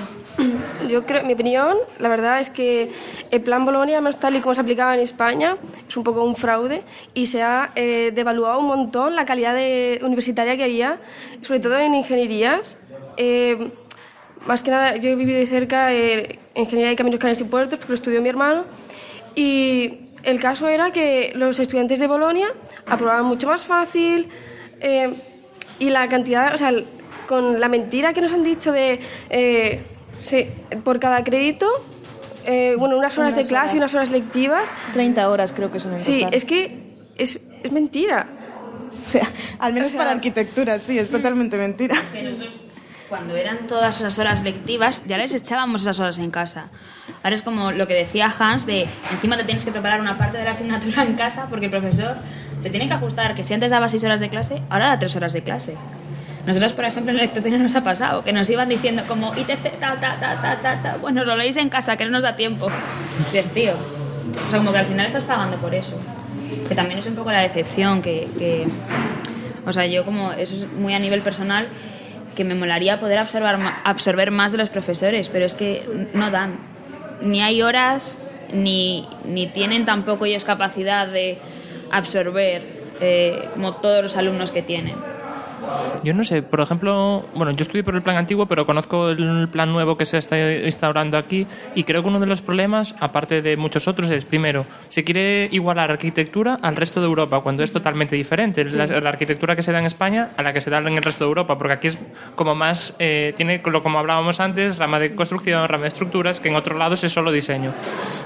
Yo creo, mi opinión, la verdad es que el plan Bolonia, menos tal y como se aplicaba en España, es un poco un fraude y se ha eh, devaluado un montón la calidad de, universitaria que había, sobre todo en ingenierías. Eh, más que nada, yo he vivido de cerca eh, ingeniería de caminos, canales y puertos, porque lo estudió mi hermano, y el caso era que los estudiantes de Bolonia aprobaban mucho más fácil eh, y la cantidad, o sea, con la mentira que nos han dicho de, eh, sí, por cada crédito, eh, bueno, unas horas Unas de clase y unas horas lectivas. 30 horas creo que son en Sí, total. es que es, es mentira. O sea, al menos para arquitectura, sí, es totalmente mentira. Cuando eran todas esas horas lectivas, ya les echábamos esas horas en casa. Ahora es como lo que decía Hans, de encima te tienes que preparar una parte de la asignatura en casa porque el profesor te tiene que ajustar, que si antes daba seis horas de clase, ahora da tres horas de clase. Nosotros, por ejemplo, en el lectocinio nos ha pasado, que nos iban diciendo como ITC, ta, ta, ta, ta, ta, ta. Bueno, lo leéis en casa, que no nos da tiempo. Dices, tío. O sea, como que al final estás pagando por eso. Que también es un poco la decepción, que, que- o sea, yo como, eso es muy a nivel personal, que me molaría poder absorber, absorber más de los profesores, pero es que no dan. Ni hay horas, ni, ni tienen tampoco ellos capacidad de absorber eh, como todos los alumnos que tienen. Yo no sé, por ejemplo, bueno, yo estudié por el plan antiguo, pero conozco el plan nuevo que se está instaurando aquí y creo que uno de los problemas, aparte de muchos otros, es primero, se quiere igualar arquitectura al resto de Europa, cuando es totalmente diferente. La, la arquitectura que se da en España a la que se da en el resto de Europa, porque aquí es como más, eh, tiene, lo- como hablábamos antes, rama de construcción, rama de estructuras, que en otros lados es solo diseño.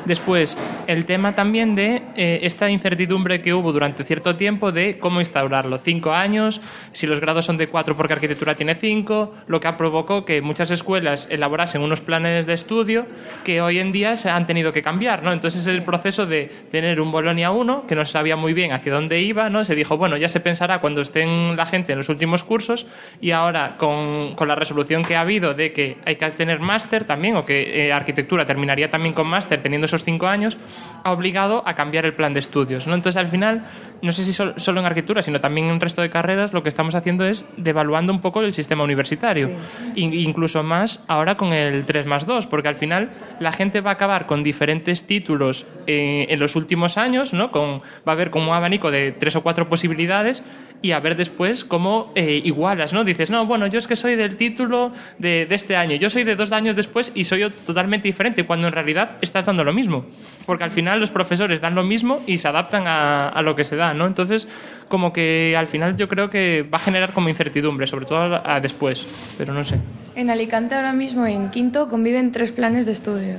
Después, el tema también de eh, esta incertidumbre que hubo durante cierto tiempo de cómo instaurarlo. Cinco años, si los grados son de cuatro porque arquitectura tiene cinco, lo que provocó que muchas escuelas elaborasen unos planes de estudio que hoy en día se han tenido que cambiar. ¿no? Entonces es el proceso de tener un Bolonia 1 que no sabía muy bien hacia dónde iba. ¿no? Se dijo, bueno, ya se pensará cuando estén la gente en los últimos cursos y ahora con, con la resolución que ha habido de que hay que tener máster también o que eh, arquitectura terminaría también con máster teniendo esos cinco años, ha obligado a cambiar el plan de estudios. ¿no? Entonces al final, no sé si sol- solo en arquitectura, sino también en el resto de carreras, lo que estamos haciendo es devaluando un poco el sistema universitario. In- incluso más ahora con el 3 más 2, porque al final la gente va a acabar con diferentes títulos eh, en los últimos años, ¿no? Con, va a haber como un abanico de tres o cuatro posibilidades y a ver después cómo eh, igualas, ¿no? Dices, no, bueno, yo es que soy del título de, de este año, yo soy de dos años después y soy totalmente diferente, cuando en realidad estás dando lo mismo. Porque al final los profesores dan lo mismo y se adaptan a, a lo que se da, ¿no? Entonces, como que al final yo creo que va a generar como incertidumbre, sobre todo a- después, pero no sé. En Alicante ahora mismo, en quinto, conviven tres planes de estudio.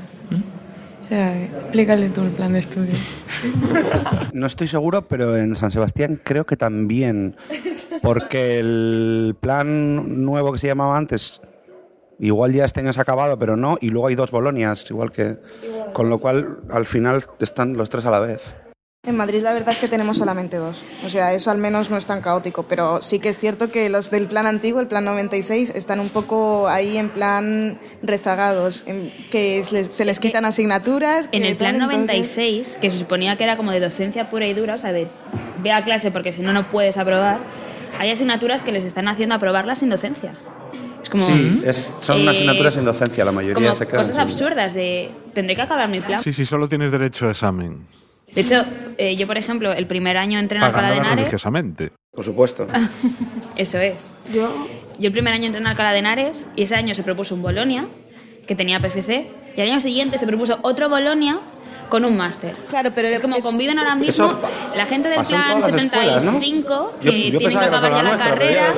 O sea, explícale tú el plan de estudio. *laughs* No estoy seguro, pero en San Sebastián creo que también. Porque el plan nuevo que se llamaba antes, igual ya ha acabado, pero no. Y luego hay dos Bolonias, igual que. Con lo cual, al final están los tres a la vez. En Madrid la verdad es que tenemos solamente dos. O sea, eso al menos no es tan caótico, pero sí que es cierto que los del plan antiguo, el plan 96, están un poco ahí en plan rezagados, en que se les, se les quitan asignaturas. En el plan entonces- 96, que se suponía que era como de docencia pura y dura, o sea, de ve a clase porque si no, no puedes aprobar, hay asignaturas que les están haciendo aprobarlas sin docencia. Es como, Sí, es- son eh, asignaturas sin docencia, la mayoría como se quedan. cosas sin- absurdas de tendré que acabar mi plan. Sí, sí, solo tienes derecho a examen. De hecho, eh, yo, por ejemplo, el primer año entré en Alcalá de Henares. religiosamente. Por supuesto. *laughs* Eso es. Yo, el primer año entré en Alcalá de Henares y ese año se propuso un Bolonia que tenía PFC y al año siguiente se propuso otro Bolonia con un máster. Claro, pero es como conviven ahora mismo Eso la gente del plan todas las escuelas, ¿no? 75 Yo- que yo tienen que acabar ya la nuestra, carrera.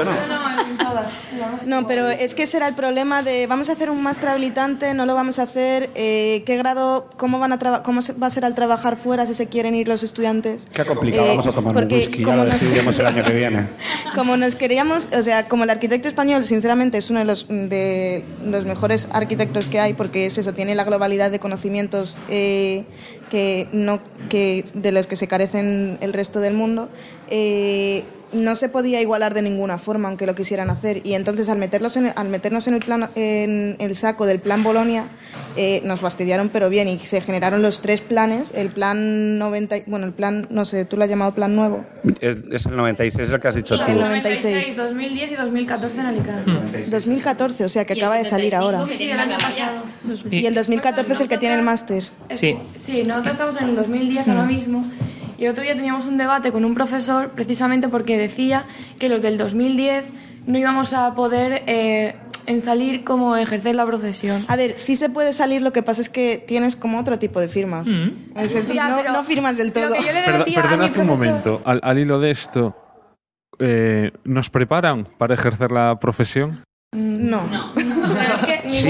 no. Pero es que ese era el problema de vamos a hacer un máster habilitante, no lo vamos a hacer, eh, qué grado, cómo van a traba- cómo va a ser al trabajar fuera si se quieren ir los estudiantes. Qué complicado, Eh, vamos a tomar un porque whisky, ya como lo nos- decidiremos el año que viene. *laughs* Como nos queríamos, o sea, como el arquitecto español, sinceramente, es uno de los, de los mejores arquitectos que hay, porque es eso, tiene la globalidad de conocimientos eh, que no, que, de los que se carecen el resto del mundo. eh, no se podía igualar de ninguna forma, aunque lo quisieran hacer. Y entonces, al, meterlos en el- al meternos en el, plan, en el saco del plan Bolonia, eh, nos fastidiaron, pero bien, y se generaron los tres planes. El plan 90, y- bueno, el plan, no sé, tú lo has llamado plan nuevo. Es, es el 96, es el que has dicho tú. El 96. 2010 y 2014 en Alicante. 2014, o sea que acaba de salir ahora. Sí, sí, el año pasado. Y el 2014 es el que tiene el máster. Sí. Sí, nosotros estamos en el 2010 ahora mismo y el otro día teníamos un debate con un profesor precisamente porque decía que los del 2010 no íbamos a poder eh, en salir como ejercer la profesión. A ver, sí se puede salir, lo que pasa es que tienes como otro tipo de firmas. Mm. Es decir, Ya, no, pero no firmas del todo. mi perdonad un momento. Al, al hilo de esto, eh, ¿nos preparan para ejercer la profesión? No. Que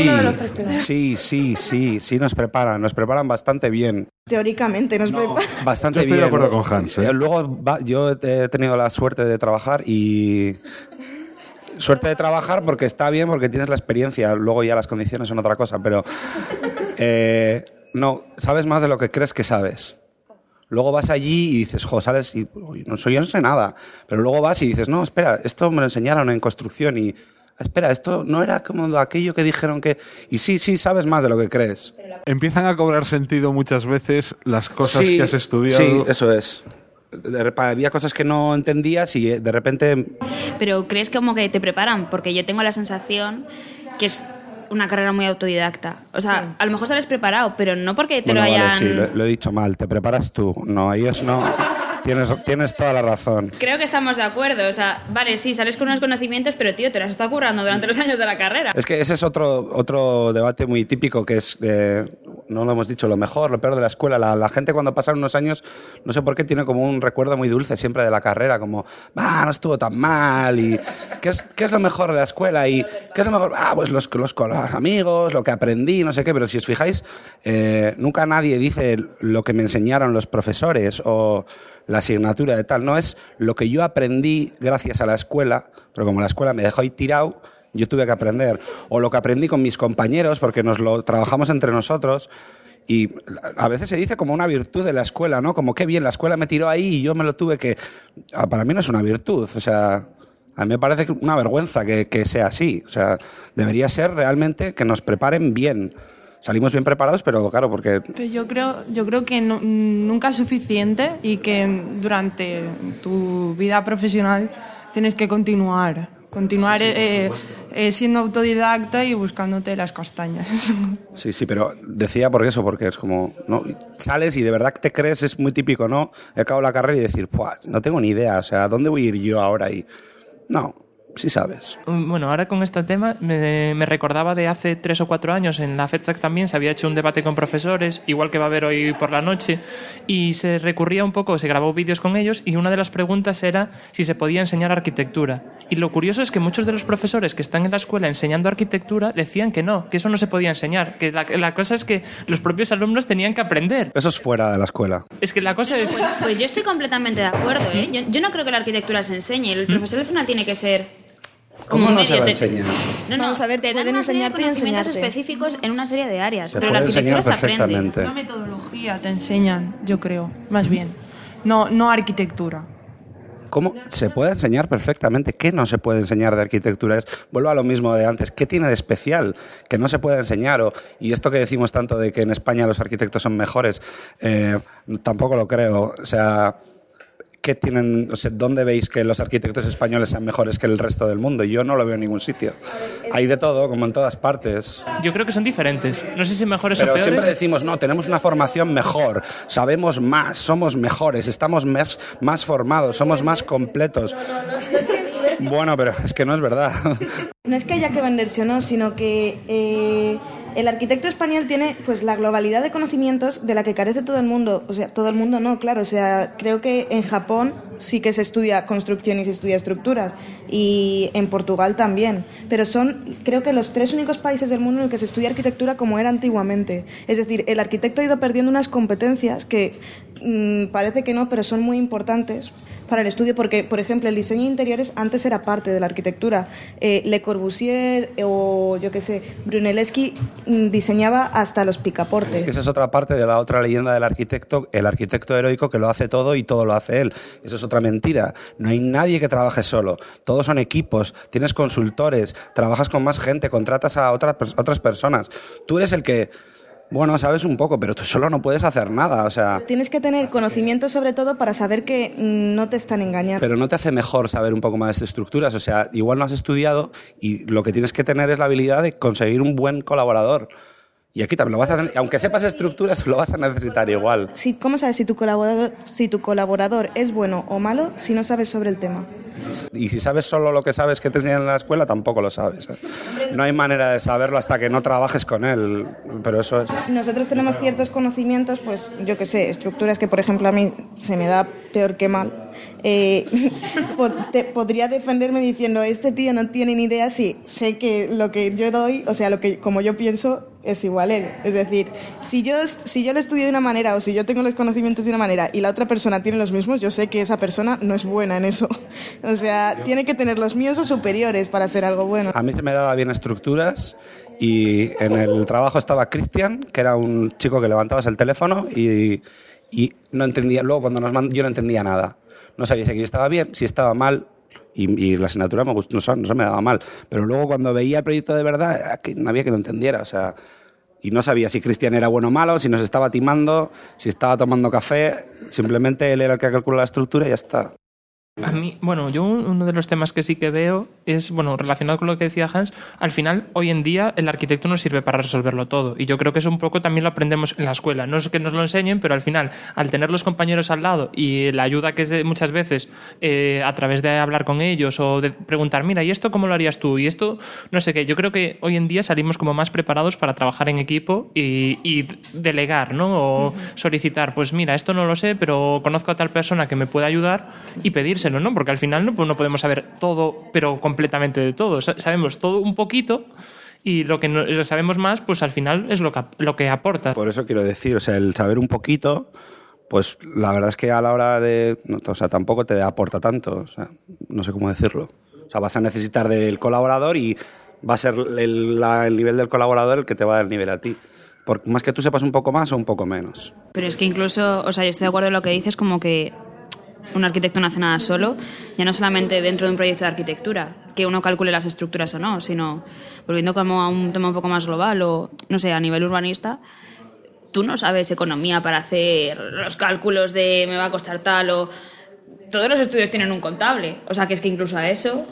Sí, de los tres sí, sí, sí, sí nos preparan, nos preparan bastante bien. Teóricamente nos preparan. *laughs* Bastante Yo estoy de bien. acuerdo con Hans, ¿eh? Eh, Luego va- yo he tenido la suerte de trabajar y suerte de trabajar porque está bien, porque tienes la experiencia. Luego ya las condiciones son otra cosa, pero eh, no sabes más de lo que crees que sabes. Luego vas allí y dices, jo, sales y uy, no soy, yo no sé nada. Pero luego vas y dices, no, espera, esto me lo enseñaron en construcción y espera, esto no era como aquello que dijeron que. Y sí, sí, sabes más de lo que crees. Empiezan a cobrar sentido muchas veces las cosas Sí, que has estudiado. Sí, eso es. De había cosas que no entendías y eh, de repente Pero crees como que te preparan, porque yo tengo la sensación que es una carrera muy autodidacta. O sea, a lo mejor sales preparado, pero no porque te Bueno, lo vale, hayan... sí, lo, lo he dicho mal. Te preparas tú. No, ellos no. Tienes, tienes toda la razón. Creo que estamos de acuerdo. O sea, vale, sí, sales con unos conocimientos, pero tío, te las está currando durante los años de la carrera. Es que ese es otro, otro debate muy típico que es, eh, no lo hemos dicho, lo mejor, lo peor de la escuela. La, la gente cuando pasan unos años, no sé por qué, tiene como un recuerdo muy dulce siempre de la carrera, como, ah, no estuvo tan mal, y ¿qué es, qué es lo mejor de la escuela? Y ¿qué es lo mejor? Ah, pues los, los, los amigos, lo que aprendí, no sé qué, pero si os fijáis, eh, nunca nadie dice lo que me enseñaron los profesores o la asignatura de tal, no es lo que yo aprendí gracias a la escuela, pero como la escuela me dejó ahí tirado, yo tuve que aprender. O lo que aprendí con mis compañeros, porque nos lo trabajamos entre nosotros. Y a veces se dice como una virtud de la escuela, ¿no? Como qué bien, la escuela me tiró ahí y yo me lo tuve que... Ah, Para mí no es una virtud, o sea, a mí me parece una vergüenza que, que sea así. O sea, debería ser realmente que nos preparen bien. Salimos bien preparados, pero claro, porque Pero yo creo, yo creo que no- nunca es suficiente y que durante tu vida profesional tienes que continuar. Continuar eh, eh, siendo autodidacta y buscándote las castañas. *laughs* Sí, sí, pero decía por eso, porque es como, ¿no? sales y de verdad te crees, es muy típico, ¿no? He acabado la carrera y decir, "Buah, no tengo ni idea, o sea, ¿dónde voy a ir yo ahora? Y no, sí sabes. Mm, Bueno, ahora con este tema me, me recordaba de hace tres o cuatro años en la FEDSAC también se había hecho un debate con profesores, igual que va a haber hoy por la noche, y se recurría un poco, se grabó vídeos con ellos y una de las preguntas era si se podía enseñar arquitectura. Y lo curioso es que muchos de los profesores que están en la escuela enseñando arquitectura decían que no, que eso no se podía enseñar, que la, la cosa es que los propios alumnos tenían que aprender. Eso es fuera de la escuela. Es que la cosa es... Pues, pues yo estoy completamente de acuerdo, ¿eh? Yo, yo no creo que la arquitectura se enseñe. El profesor al final tiene que ser. ¿Cómo no se va a te- enseñar? No, no, Vamos a ver, te pueden una serie de enseñarte y conocimientos enseñarte. específicos en una serie de áreas, Se pero la puede arquitectura enseñar se aprende. perfectamente. Una metodología te enseñan, yo creo, más bien. No, no arquitectura. ¿Cómo se puede enseñar perfectamente? ¿Qué no se puede enseñar de arquitectura? Es, vuelvo a lo mismo de antes. ¿Qué tiene de especial que no se puede enseñar? O, y esto que decimos tanto de que en España los arquitectos son mejores, eh, tampoco lo creo. O sea, ¿qué tienen, o sea, ¿dónde veis que los arquitectos españoles sean mejores que el resto del mundo? Yo no lo veo en ningún sitio. Hay de todo, como en todas partes. Yo creo que son diferentes. No sé si mejores Pero o peores. siempre decimos, no, tenemos una formación mejor, sabemos más, somos mejores, estamos más, más formados, somos más completos. Bueno, pero es que no es verdad. No es que haya que venderse o no, sino que eh, el arquitecto español tiene pues la globalidad de conocimientos de la que carece todo el mundo. O sea, todo el mundo no, claro. O sea, creo que en Japón sí que se estudia construcción y se estudia estructuras. Y en Portugal también. Pero son, creo que los tres únicos países del mundo en el que se estudia arquitectura como era antiguamente. Es decir, el arquitecto ha ido perdiendo unas competencias que mm, parece que no, pero son muy importantes para el estudio porque, por ejemplo, el diseño de interiores antes era parte de la arquitectura. Eh, Le Corbusier o yo qué sé, Brunelleschi mm, diseñaba hasta los picaportes. Es que esa es otra parte de la otra leyenda del arquitecto, el arquitecto heroico que lo hace todo y todo lo hace él. Eso es otra mentira. No hay nadie que trabaje solo. Todos son equipos, tienes consultores, trabajas con más gente, contratas a otras, otras personas. Tú eres el que, bueno, sabes un poco, pero tú solo no puedes hacer nada. O sea, Tienes que tener conocimiento sobre todo para saber que mm, no te están engañando. Pero no te hace mejor saber un poco más de estructuras. O sea, igual no has estudiado y lo que tienes que tener es la habilidad de conseguir un buen colaborador. Y aquí también lo vas a tener, aunque sepas estructuras, lo vas a necesitar igual. Si, ¿Cómo sabes si tu, colaborador, si tu colaborador es bueno o malo si no sabes sobre el tema? Y si sabes solo lo que sabes que te enseñan en la escuela, tampoco lo sabes. ¿eh? No hay manera de saberlo hasta que no trabajes con él. Pero eso es. Nosotros tenemos ciertos conocimientos, pues yo qué sé, estructuras que por ejemplo a mí se me da peor que mal. Eh, *laughs* te- podría defenderme diciendo, este tío no tiene ni idea si sé que lo que yo doy, o sea, lo que como yo pienso es igual él. Es decir, si yo, si yo lo estudio de una manera o si yo tengo los conocimientos de una manera y la otra persona tiene los mismos, yo sé que esa persona no es buena en eso. *laughs* O sea, tiene que tener los míos o superiores para ser algo bueno. A mí se me daba bien estructuras y en el trabajo estaba Cristian, que era un chico que levantabas el teléfono y, y no entendía, luego cuando nos mand- yo no entendía nada. No sabía si yo estaba bien, si estaba mal. Y, y la asignatura me gustó, no, no se me daba mal. Pero luego cuando veía el proyecto de verdad, no había que lo entendiera. O sea, y no sabía si Cristian era bueno o malo, si nos estaba timando, si estaba tomando café. Simplemente él era el que calcula la estructura y ya está. A mí, bueno, yo un- uno de los temas que sí que veo es, bueno, relacionado con lo que decía Hans, al final, hoy en día, el arquitecto nos sirve para resolverlo todo. Y yo creo que eso un poco también lo aprendemos en la escuela. No es que nos lo enseñen, pero al final, al tener los compañeros al lado y la ayuda que es de- muchas veces eh, a través de hablar con ellos o de preguntar, mira, ¿y esto cómo lo harías tú? Y esto, no sé qué, yo creo que hoy en día salimos como más preparados para trabajar en equipo y, y delegar, ¿no? O solicitar, pues mira, esto no lo sé, pero conozco a tal persona que me puede ayudar y ¿no? Porque al final no, pues no podemos saber todo, pero completamente de todo. Sa- Sabemos todo un poquito y lo que no, lo sabemos más, pues al final es lo que, lo que aporta. Por eso quiero decir, o sea, el saber un poquito, pues la verdad es que a la hora de. no, o sea, tampoco te aporta tanto. O sea, no sé cómo decirlo. O sea, vas a necesitar del colaborador y va a ser el, la- el nivel del colaborador el que te va a dar el nivel a ti. Por más que tú sepas un poco más o un poco menos. Pero es que incluso, o sea, yo estoy de acuerdo en lo que dices, como que un arquitecto no hace nada solo, ya no solamente dentro de un proyecto de arquitectura, que uno calcule las estructuras o no, sino volviendo como a un tema un poco más global o, no sé, a nivel urbanista, tú no sabes economía para hacer los cálculos de me va a costar tal o... Todos los estudios tienen un contable, o sea, que es que incluso a eso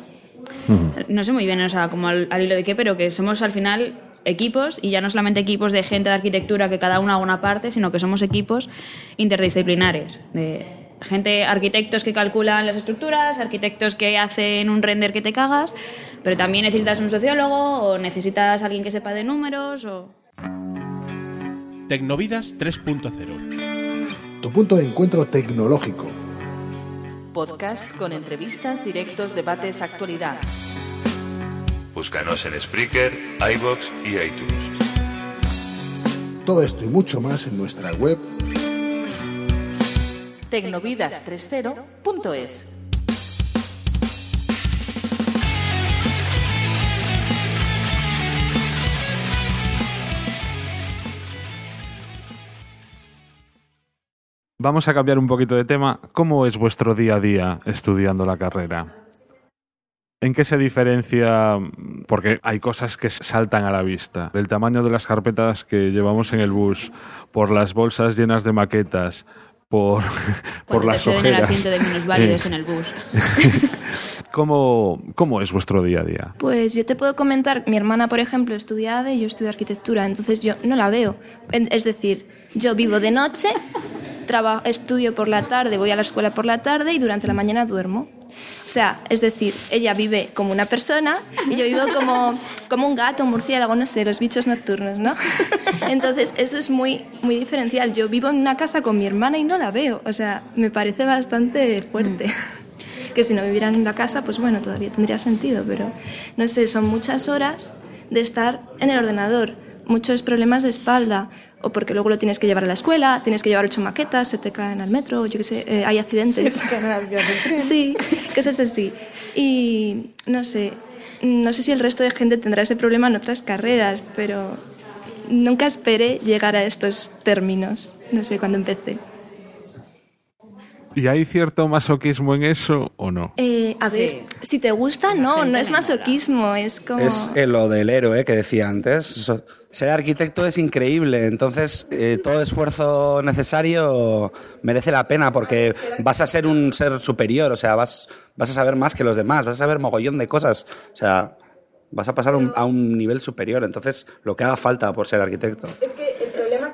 no sé muy bien, o sea, como al, hilo de qué, pero que somos al final equipos y ya no solamente equipos de gente de arquitectura que cada uno haga una parte, sino que somos equipos interdisciplinares, de gente, arquitectos que calculan las estructuras, arquitectos que hacen un render que te cagas, pero también necesitas un sociólogo o necesitas alguien que sepa de números o... Tecnovidas 3.0 Tu punto de encuentro tecnológico. Podcast con entrevistas, directos, debates, actualidad. Búscanos en Spreaker, iBox y iTunes. Todo esto y mucho más en nuestra web tecnovidas30.es. Vamos a cambiar un poquito de tema. ¿Cómo es vuestro día a día estudiando la carrera? ¿En qué se diferencia? Porque hay cosas que saltan a la vista. El tamaño de las carpetas que llevamos en el bus, por las bolsas llenas de maquetas, por, por Cuando las te ceden el ojeras. asiento de minusválidos Eh, en el bus. *laughs* ¿Cómo, ¿Cómo es vuestro día a día? Pues yo te puedo comentar, mi hermana, por ejemplo, estudia ADE y yo estudio arquitectura, entonces yo no la veo. Es decir, yo vivo de noche, traba- estudio por la tarde, voy a la escuela por la tarde y durante la mañana duermo. O sea, es decir, ella vive como una persona y yo vivo como, como un gato, un murciélago, no sé, los bichos nocturnos, ¿no? *laughs* Entonces, eso es muy, muy diferencial. Yo vivo en una casa con mi hermana y no la veo. O sea, me parece bastante fuerte. Que si no vivieran en la casa, pues bueno, todavía tendría sentido, pero no sé, son muchas horas de estar en el ordenador, muchos problemas de espalda, o porque luego lo tienes que llevar a la escuela, tienes que llevar ocho maquetas, se te caen al metro, yo qué sé, eh, hay accidentes. Se caen las vías del tren. Sí, cosas así. Y no sé, no sé si el resto de gente tendrá ese problema en otras carreras, pero nunca esperé llegar a estos términos, no sé, cuando empecé. ¿Y hay cierto masoquismo en eso o no? Eh, a Sí. ver, si te gusta, no, no es masoquismo, es como... Es eh, lo del héroe que decía antes. Ser arquitecto es increíble, entonces eh, todo esfuerzo necesario merece la pena porque vas a ser un ser superior, o sea, vas, vas a saber más que los demás, vas a saber mogollón de cosas, o sea, vas a pasar un- a un nivel superior, entonces lo que haga falta por ser arquitecto. Es que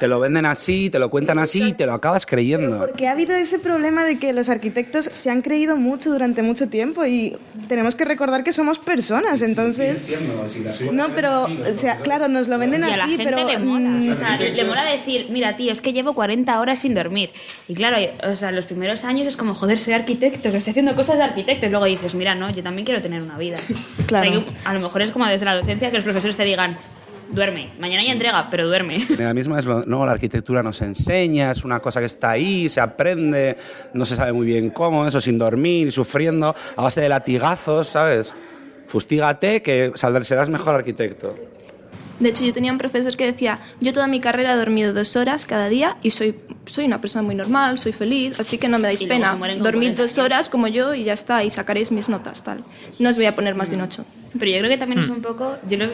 Te lo venden así, te lo cuentan así y te lo acabas creyendo. Porque ha habido ese problema de que los arquitectos se han creído mucho durante mucho tiempo y tenemos que recordar que somos personas, entonces... No, pero, o sea, claro, nos lo venden Y a la así, gente pero... le mola. mm, O sea, le mola decir, mira, tío, es que llevo 40 horas sin dormir. Y claro, o sea, los primeros años es como, joder, soy arquitecto, que estoy haciendo cosas de arquitecto. Y luego dices, mira, no, yo también quiero tener una vida. Claro. O sea, a lo mejor es como desde la docencia que los profesores te digan, duerme, mañana hay entrega, pero duerme. *laughs* Ahora mismo es no, la arquitectura nos enseña, es una cosa que está ahí, se aprende, no se sabe muy bien cómo, eso sin dormir sufriendo, a base de latigazos, ¿sabes? Fustígate que serás mejor arquitecto. De hecho, yo tenía un profesor que decía, yo toda mi carrera he dormido dos horas cada día y soy, soy una persona muy normal, soy feliz, así que no me dais pena. Dormid 40 dos horas como yo y ya está, y sacaréis mis notas, tal. No os voy a poner más de un ocho. Pero yo creo que también es un poco, yo lo-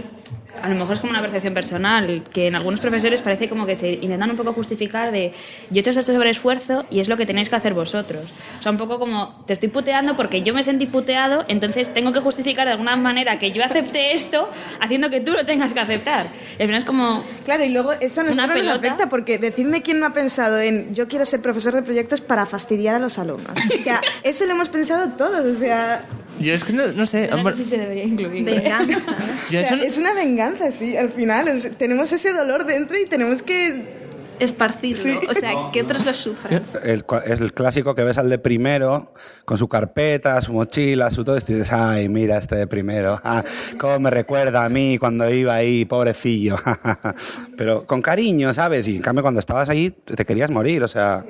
a lo mejor es como una percepción personal, que en algunos profesores parece como que se intentan un poco justificar de yo he hecho este sobreesfuerzo y es lo que tenéis que hacer vosotros. O sea, un poco como te estoy puteando porque yo me sentí puteado, entonces tengo que justificar de alguna manera que yo acepté esto haciendo que tú lo tengas que aceptar. Y al final es como... Claro, y luego eso a Una nos afecta porque decidme quién no ha pensado en yo quiero ser profesor de proyectos para fastidiar a los alumnos. O sea, *laughs* eso lo hemos pensado todos, o sea, Yo es que no, no sé. No sé si se debería incluir. Venganza. o sea, es una venganza, sí, al final. o sea, tenemos ese dolor dentro y tenemos que... Esparcirlo, o sea, que otros lo sufran. *laughs* El, es el clásico que ves al de primero, con su carpeta, su mochila, su todo, y dices, ay, mira este de primero, *laughs* ah, cómo me recuerda a mí cuando iba ahí, pobrecillo. *laughs* Pero con cariño, ¿sabes? Y en cambio cuando estabas ahí te querías morir, o sea...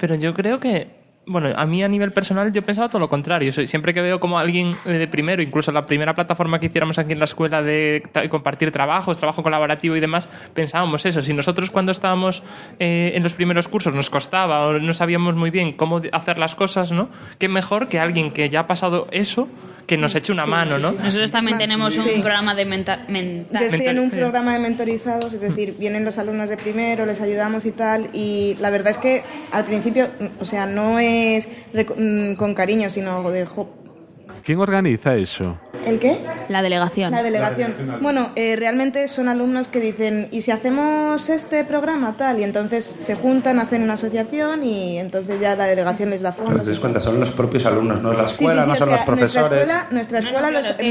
Pero yo creo que, bueno, a mí a nivel personal yo pensaba todo lo contrario. Siempre que veo como alguien eh, de primero, incluso la primera plataforma que hiciéramos aquí en la escuela de compartir trabajos, trabajo colaborativo y demás, pensábamos eso. Si nosotros cuando estábamos eh, en los primeros cursos nos costaba o no sabíamos muy bien cómo hacer las cosas, ¿no? Qué mejor que alguien que ya ha pasado eso que nos eche una mano, ¿no? Nosotros también más, tenemos sí. un programa de menta- mental. Yo estoy en un programa de mentorizados, es decir, vienen los alumnos de primero, les ayudamos y tal, y la verdad es que al principio, o sea, no es mm, con cariño, sino de... jo- ¿Quién organiza eso? ¿El qué? La delegación. La delegación. Bueno, eh, realmente son alumnos que dicen, ¿y si hacemos este programa tal? Y entonces se juntan, hacen una asociación y entonces ya la delegación les da Pero fondos. te das cuenta, son los propios alumnos, no es la Sí, sí, escuela, sí, no o son sea, los profesores. Nuestra escuela, nuestra No, no, escuela claro, los, es que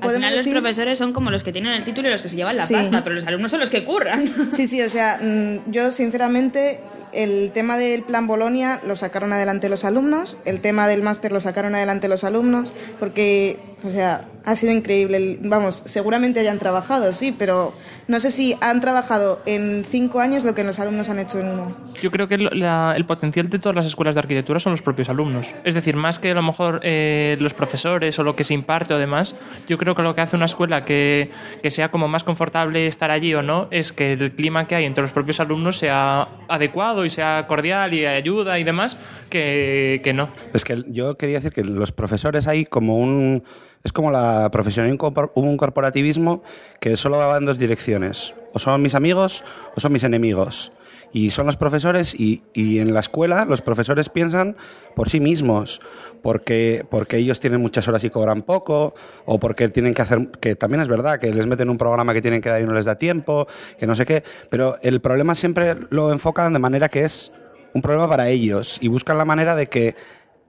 mm, al final los decir- profesores son como los que tienen el título y los que se llevan la Sí. pasta, pero los alumnos son los que curran. Sí, sí, o sea, mm, yo sinceramente el tema del plan Bolonia lo sacaron adelante los alumnos, el tema del máster lo sacaron adelante los alumnos, porque, o sea, ha sido increíble. Vamos, seguramente hayan trabajado, sí, pero no sé si han trabajado en cinco años lo que los alumnos han hecho en uno. Yo creo que la- el potencial de todas las escuelas de arquitectura son los propios alumnos. Es decir, más que a lo mejor eh, los profesores o lo que se imparte o demás, yo creo que lo que hace una escuela que, que sea como más confortable estar allí o no es que el clima que hay entre los propios alumnos sea adecuado y sea cordial y ayuda y demás, que, que no. Es que yo quería decir que los profesores hay como un... Es como la profesión, hay un, corpor- un corporativismo que solo va en dos direcciones. O son mis amigos o son mis enemigos. Y son los profesores y, y en la escuela los profesores piensan por sí mismos, porque, porque ellos tienen muchas horas y cobran poco, o porque tienen que hacer, que también es verdad, que les meten un programa que tienen que dar y no les da tiempo, que no sé qué, pero el problema siempre lo enfocan de manera que es un problema para ellos y buscan la manera de que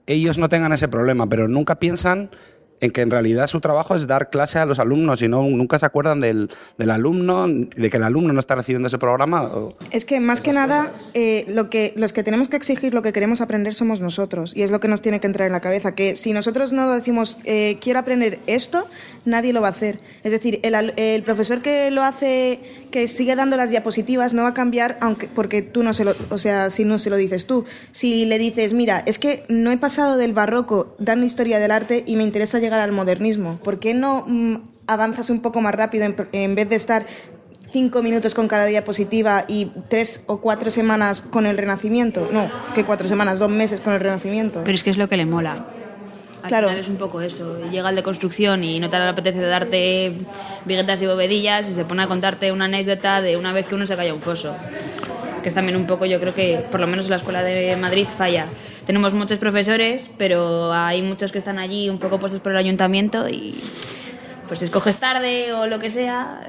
ellos no tengan ese problema, pero nunca piensan en que en realidad su trabajo es dar clase a los alumnos y no, nunca se acuerdan del, del alumno, de que el alumno no está recibiendo ese programa. o- Es que más que nada, eh, lo que, los que tenemos que exigir lo que queremos aprender somos nosotros. Y es lo que nos tiene que entrar en la cabeza. Que si nosotros no decimos, eh, quiero aprender esto, nadie lo va a hacer. Es decir, el, el profesor que lo hace, que sigue dando las diapositivas, no va a cambiar aunque, porque tú no se lo, o sea, si no se lo dices tú. Si le dices, mira, es que no he pasado del barroco dando historia del arte y me interesa llegar al modernismo. ¿Por qué no mm, avanzas un poco más rápido en, en vez de estar cinco minutos con cada diapositiva y tres o cuatro semanas con el Renacimiento. No, que cuatro semanas, dos meses con el Renacimiento. Pero es que es lo que le mola. Al Claro. final es un poco eso. Llega el de construcción y no te le apetece darte viguetas y bovedillas y se pone a contarte una anécdota de una vez que uno se calla un foso. Que es también un poco, yo creo que por lo menos en la Escuela de Madrid falla. Tenemos muchos profesores, pero hay muchos que están allí un poco puestos por el ayuntamiento y pues si escoges tarde o lo que sea,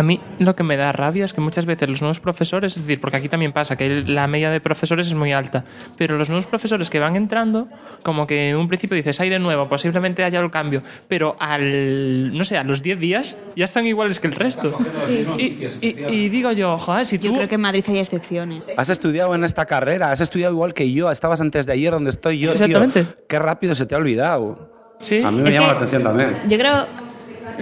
A mí lo que me da rabia es que muchas veces los nuevos profesores, es decir, porque aquí también pasa que la media de profesores es muy alta, pero los nuevos profesores que van entrando, como que en un principio dices aire nuevo, posiblemente haya el cambio, pero al, no sé, a los 10 días ya están iguales que el resto. Y, y- y digo yo, joder, si tú... yo creo que en Madrid hay excepciones. Has estudiado en esta carrera, has estudiado igual que yo, estabas antes de ayer donde estoy yo. tío. Exactamente. Qué rápido se te ha olvidado. Sí. A mí me Es llama que- la atención también. Yo creo,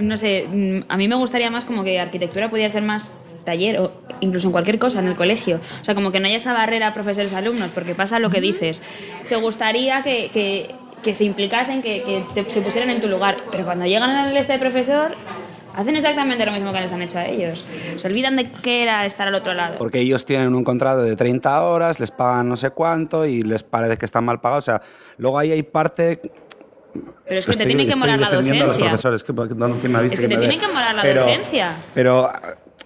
no sé, mm, a mí me gustaría más como que arquitectura pudiera ser más taller o incluso en cualquier cosa en el colegio. O sea, como que no haya esa barrera profesores-alumnos, porque pasa lo que dices. Te gustaría que, que- que se implicasen, que, que te- se pusieran en tu lugar, pero cuando llegan al este de profesor, hacen exactamente lo mismo que les han hecho a ellos. Se olvidan de qué era estar al otro lado. Porque ellos tienen un contrato de 30 horas, les pagan no sé cuánto y les parece que están mal pagados. O sea, luego ahí hay parte... Pero es que te tiene que molar la defendiendo a los docencia. profesores, que, no- ¿quién me ha visto Es que te tiene que molar la Pero- docencia. Pero,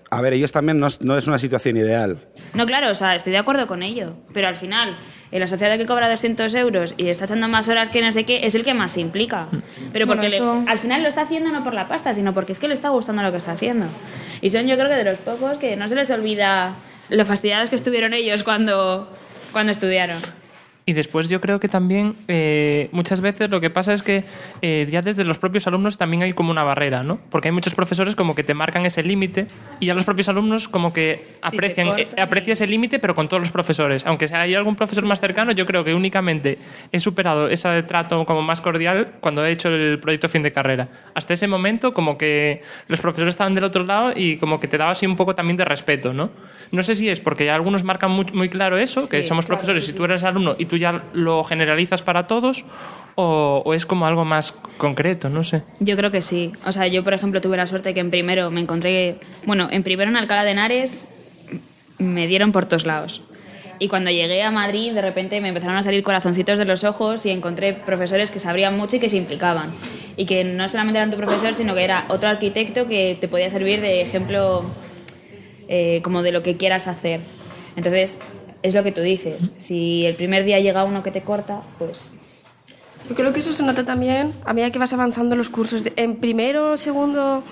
a ver, ellos también no es, no es una situación ideal. No, claro, o sea, estoy de acuerdo con ello. Pero al final, el asociado que cobra 200 euros y está echando más horas que no sé qué, es el que más se implica. Pero Bueno, porque le- al final lo está haciendo no por la pasta, sino porque es que le está gustando lo que está haciendo. Y son yo creo que de los pocos que no se les olvida lo fastidiados que estuvieron ellos cuando, cuando estudiaron. Y después yo creo que también eh, muchas veces lo que pasa es que eh, ya desde los propios alumnos también hay como una barrera, ¿no? Porque hay muchos profesores como que te marcan ese límite y ya los propios alumnos como que aprecian, eh, aprecia ese límite pero con todos los profesores. Aunque si hay algún profesor más cercano, yo creo que únicamente he superado ese trato como más cordial cuando he hecho el proyecto fin de carrera. Hasta ese momento como que los profesores estaban del otro lado y como que te daba así un poco también de respeto, ¿no? No sé si es porque algunos marcan muy, muy claro eso, que Sí, somos claro, profesores sí, y tú eres alumno y tú ya lo generalizas para todos o, o es como algo más concreto, no sé. Yo creo que sí. O sea, yo, por ejemplo, tuve la suerte que en primero me encontré. Bueno, en primero en Alcalá de Henares me dieron por todos lados. Y cuando llegué a Madrid, de repente me empezaron a salir corazoncitos de los ojos y encontré profesores que sabrían mucho y que se implicaban. Y que no solamente eran tu profesor, sino que era otro arquitecto que te podía servir de ejemplo eh, como de lo que quieras hacer. Entonces, es lo que tú dices. Si el primer día llega uno que te corta, pues Yo creo que eso se nota también a medida que vas avanzando los cursos. En primero, segundo,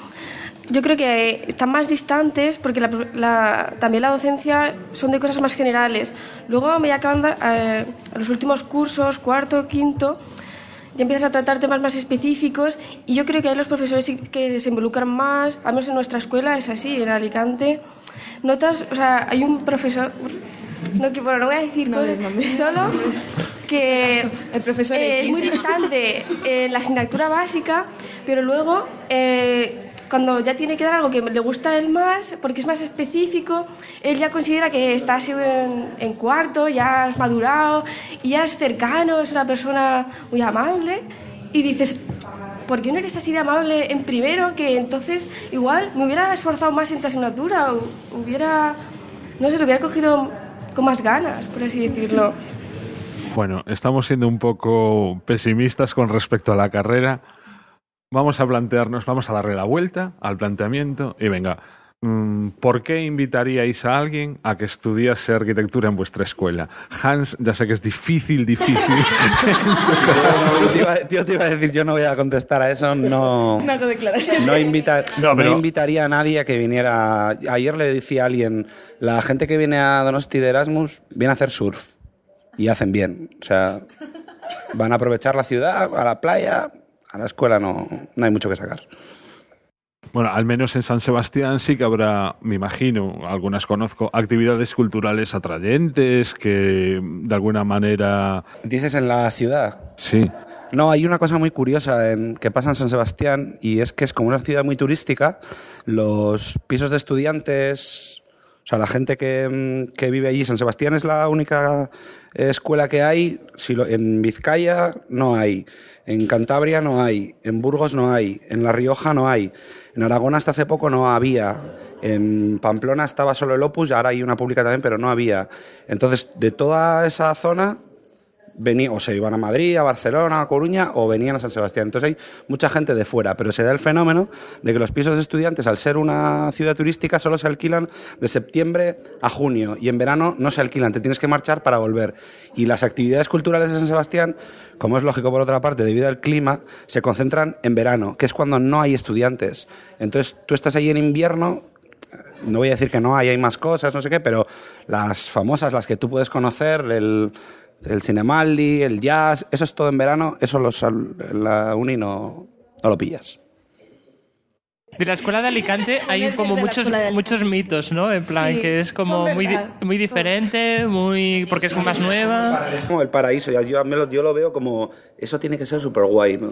yo creo que están más distantes porque también la docencia son de cosas más generales. Luego, a medida que van eh, los últimos cursos, cuarto, quinto, ya empiezas a tratar temas más específicos y yo creo que ahí los profesores que se involucran más, al menos en nuestra escuela es así, en Alicante. Notas, o sea, hay un profesor, no, que, bueno, no voy a decir cosas, solo que *laughs* El profesor eh, es muy distante en la asignatura básica, pero luego eh, cuando ya tiene que dar algo que le gusta a él más, porque es más específico, él ya considera que está así en, en cuarto, ya has madurado y ya es cercano, es una persona muy amable y dices, ¿por qué no eres así de amable en primero? Que entonces igual me hubiera esforzado más en tu asignatura, o hubiera, no sé, lo hubiera cogido con más ganas, por así decirlo. Bueno, estamos siendo un poco pesimistas con respecto a la carrera. Vamos a plantearnos, vamos a darle la vuelta al planteamiento y venga, ¿por qué invitaríais a alguien a que estudiase arquitectura en vuestra escuela? Hans, ya sé que es difícil, difícil. Yo te iba- Yo te iba a decir, yo no voy a contestar a eso, no... No hago declaración. No, invita, No, pero- no invitaría a nadie a que viniera. Ayer le decía a alguien, la gente que viene a Donosti de Erasmus viene a hacer surf y hacen bien. O sea, van a aprovechar la ciudad, a la playa, a la escuela no, no hay mucho que sacar. Bueno, al menos en San Sebastián sí que habrá, me imagino, algunas conozco, actividades culturales atrayentes que de alguna manera... Dices en la ciudad. Sí. No, hay una cosa muy curiosa en, que pasa en San Sebastián y es que es como una ciudad muy turística. Los pisos de estudiantes, o sea, la gente que, que vive allí, San Sebastián es la única escuela que hay. Si lo- en Vizcaya no hay, en Cantabria no hay, en Burgos no hay, en La Rioja no hay, en Aragón hasta hace poco no había. En Pamplona estaba solo el Opus, ahora hay una pública también, pero no había. Entonces, de toda esa zona, venía, o se iban a Madrid, a Barcelona, a Coruña, o venían a San Sebastián. Entonces hay mucha gente de fuera, pero se da el fenómeno de que los pisos de estudiantes, al ser una ciudad turística, solo se alquilan de septiembre a junio, y en verano no se alquilan, te tienes que marchar para volver. Y las actividades culturales de San Sebastián, como es lógico por otra parte, debido al clima, se concentran en verano, que es cuando no hay estudiantes. Entonces tú estás ahí en invierno, no voy a decir que no hay, hay más cosas, no sé qué, pero las famosas, las que tú puedes conocer, el, el Cinemaldi, el jazz, eso es todo en verano, eso los, en la uni no, no lo pillas. De la escuela de Alicante *laughs* hay como muchos, muchos mitos, ¿no? En plan, Sí, que es como muy, muy diferente, muy porque es más nueva. Es como el paraíso, yo, lo- yo lo veo como, eso tiene que ser súper guay, ¿no?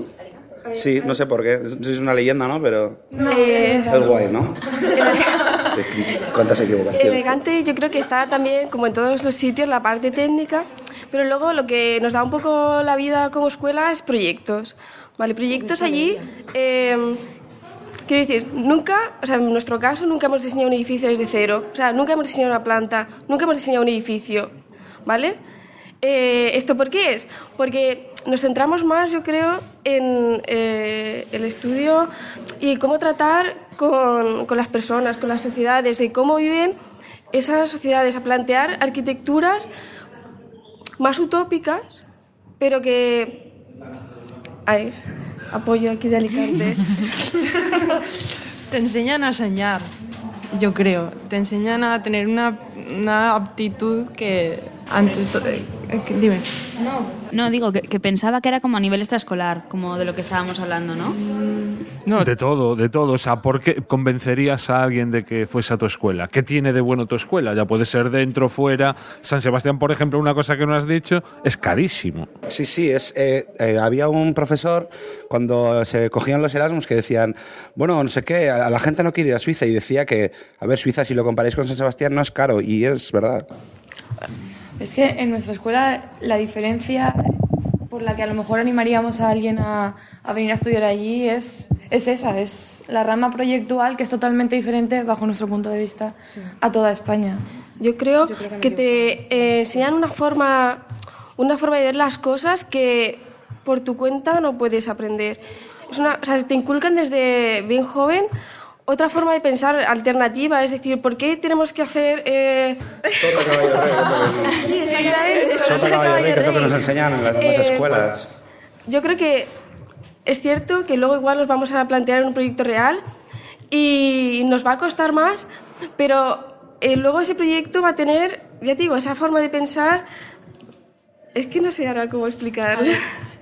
Sí, no sé por qué, es una leyenda, ¿no? Pero Eh, es guay, ¿no? *laughs* *laughs* ¿Cuántas equivocaciones? Elegante, yo creo que está también, como en todos los sitios, la parte técnica, pero luego lo que nos da un poco la vida como escuela es proyectos. ¿Vale? Proyectos allí, eh, quiero decir, nunca, o sea, en nuestro caso, nunca hemos diseñado un edificio desde cero. O sea, nunca hemos diseñado una planta, nunca hemos diseñado un edificio. ¿Vale? Eh, ¿Esto por qué es? Porque nos centramos más, yo creo, en eh, el estudio y cómo tratar con, con las personas, con las sociedades, de cómo viven esas sociedades, a plantear arquitecturas más utópicas, pero que... Ay, apoyo aquí de Alicante. Te enseñan a soñar, yo creo. Te enseñan a tener una, una aptitud que ante eh, dime. No, digo que, que pensaba que era como a nivel extraescolar, como de lo que estábamos hablando, ¿no? De todo, de todo. O sea, ¿por qué convencerías a alguien de que fuese a tu escuela? ¿Qué tiene de bueno tu escuela? Ya puede ser dentro, fuera. San Sebastián, por ejemplo, una cosa que no has dicho, es carísimo. Sí, sí, es, eh, eh, había un profesor cuando se cogían los Erasmus que decían, bueno, no sé qué, a la gente no quiere ir a Suiza y decía que, a ver, Suiza si lo comparáis con San Sebastián no es caro y es verdad. Es que en nuestra escuela la diferencia por la que a lo mejor animaríamos a alguien a, a venir a estudiar allí es, es esa, es la rama proyectual que es totalmente diferente bajo nuestro punto de vista a toda España. Yo creo, que te eh, enseñan una forma, una forma de ver las cosas que por tu cuenta no puedes aprender. Es una, o sea, te inculcan desde bien joven otra forma de pensar alternativa, es decir, ¿por qué tenemos que hacer... Eh... Sí, exactamente. Sota Sota caballo rey, que es lo que rey. nos enseñan en las, en las Eh, escuelas. yo creo que es cierto que luego igual nos vamos a plantear un proyecto real y nos va a costar más, pero eh, luego ese proyecto va a tener, ya te digo, esa forma de pensar. Es que no sé ahora cómo explicar. *laughs*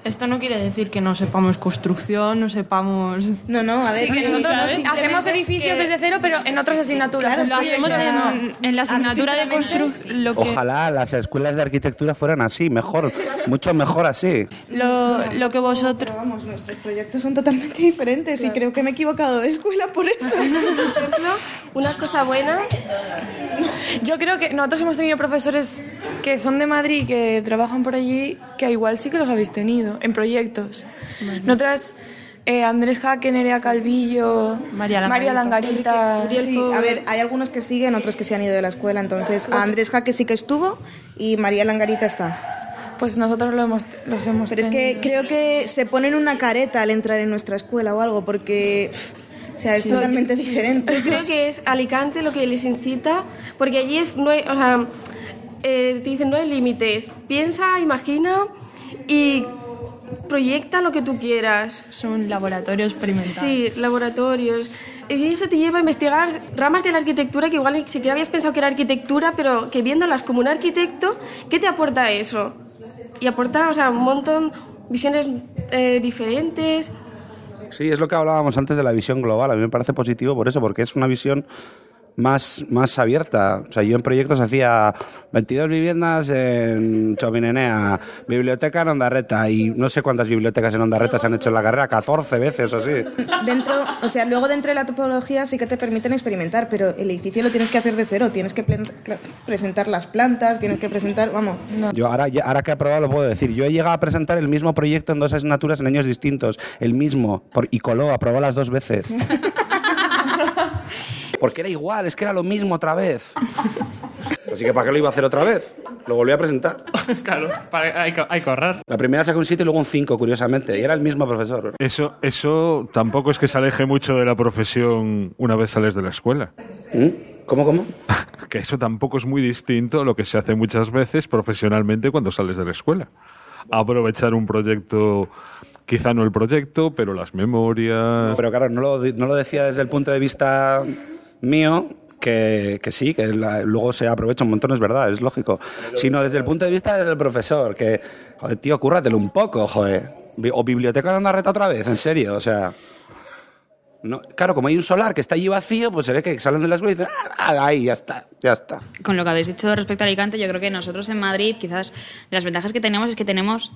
Esto no quiere decir que no sepamos construcción, no sepamos... No, no, a ver, Sí, que nosotros hacemos edificios que- desde cero, pero en otras asignaturas. Claro, lo Sí, hacemos en, en la asignatura de construcción. Que, Ojalá las escuelas de arquitectura fueran así, mejor, mucho mejor así. lo, lo que vosotros... Pero vamos, nuestros proyectos son totalmente diferentes y creo que me he equivocado de escuela por eso. *laughs* Una cosa buena. Yo creo que nosotros hemos tenido profesores que son de Madrid, que trabajan por allí, que igual sí que los habéis tenido en proyectos. Nosotras, eh, Andrés Jaque, Nerea Calvillo, María Langarita. Sí, a ver, hay algunos que siguen, otros que se han ido de la escuela. Entonces, a Andrés Jaque sí que estuvo y María Langarita está. Pues nosotros lo hemos, los hemos Pero es que tenido. creo que se ponen una careta al entrar en nuestra escuela o algo, porque o sea, es Sí. totalmente Yo- diferente. Yo creo que es Alicante lo que les incita, porque allí es, no hay, o sea, eh, te dicen no hay límites. Piensa, imagina y proyecta lo que tú quieras. Son laboratorios experimentales. Sí, laboratorios. Y eso te lleva a investigar ramas de la arquitectura que igual ni siquiera habías pensado que era arquitectura, pero que viéndolas como un arquitecto, ¿qué te aporta eso? Y aporta, o sea, un montón, visiones eh, diferentes. Sí, es lo que hablábamos antes de la visión global. A mí me parece positivo por eso, porque es una visión más, más abierta. O sea, yo en proyectos hacía 22 viviendas en Chominenea, biblioteca en Ondarreta y no sé cuántas bibliotecas en Ondarreta se han hecho en la carrera, 14 veces o así. Dentro, o sea, luego dentro de la topología sí que te permiten experimentar, pero el edificio lo tienes que hacer de cero, tienes que plen- presentar las plantas, tienes que presentar, vamos, no. Yo ahora, ya- ahora que he aprobado lo puedo decir. Yo he llegado a presentar el mismo proyecto en dos asignaturas en años distintos. El mismo. Por, y coló, aprobó las dos veces. *laughs* Porque era igual, es que era lo mismo otra vez. Así que ¿para qué lo iba a hacer otra vez? Lo volví a presentar. *laughs* claro, para- hay, que- hay que ahorrar. La primera sacó un 7 y luego un 5, curiosamente. Y era el mismo profesor. Eso, eso tampoco es que se aleje mucho de la profesión una vez sales de la escuela. ¿Mm? ¿Cómo, cómo? *laughs* que eso tampoco es muy distinto a lo que se hace muchas veces profesionalmente cuando sales de la escuela. Aprovechar un proyecto, quizá no el proyecto, pero las memorias. Pero claro, no lo, no lo decía desde el punto de vista mío, que, que sí, que la- luego se aprovecha un montón, es verdad, es lógico. Sino desde el punto de vista del profesor, que, joder, tío, cúrratelo un poco, joder. O biblioteca de Andarreta otra vez, en serio, o sea. No, claro, como hay un solar que está allí vacío, pues se ve que salen de la escuela y dicen, "Ah, ahí, ya está, ya está. Con lo que habéis dicho respecto a Alicante, yo creo que nosotros en Madrid, quizás de las ventajas que tenemos es que tenemos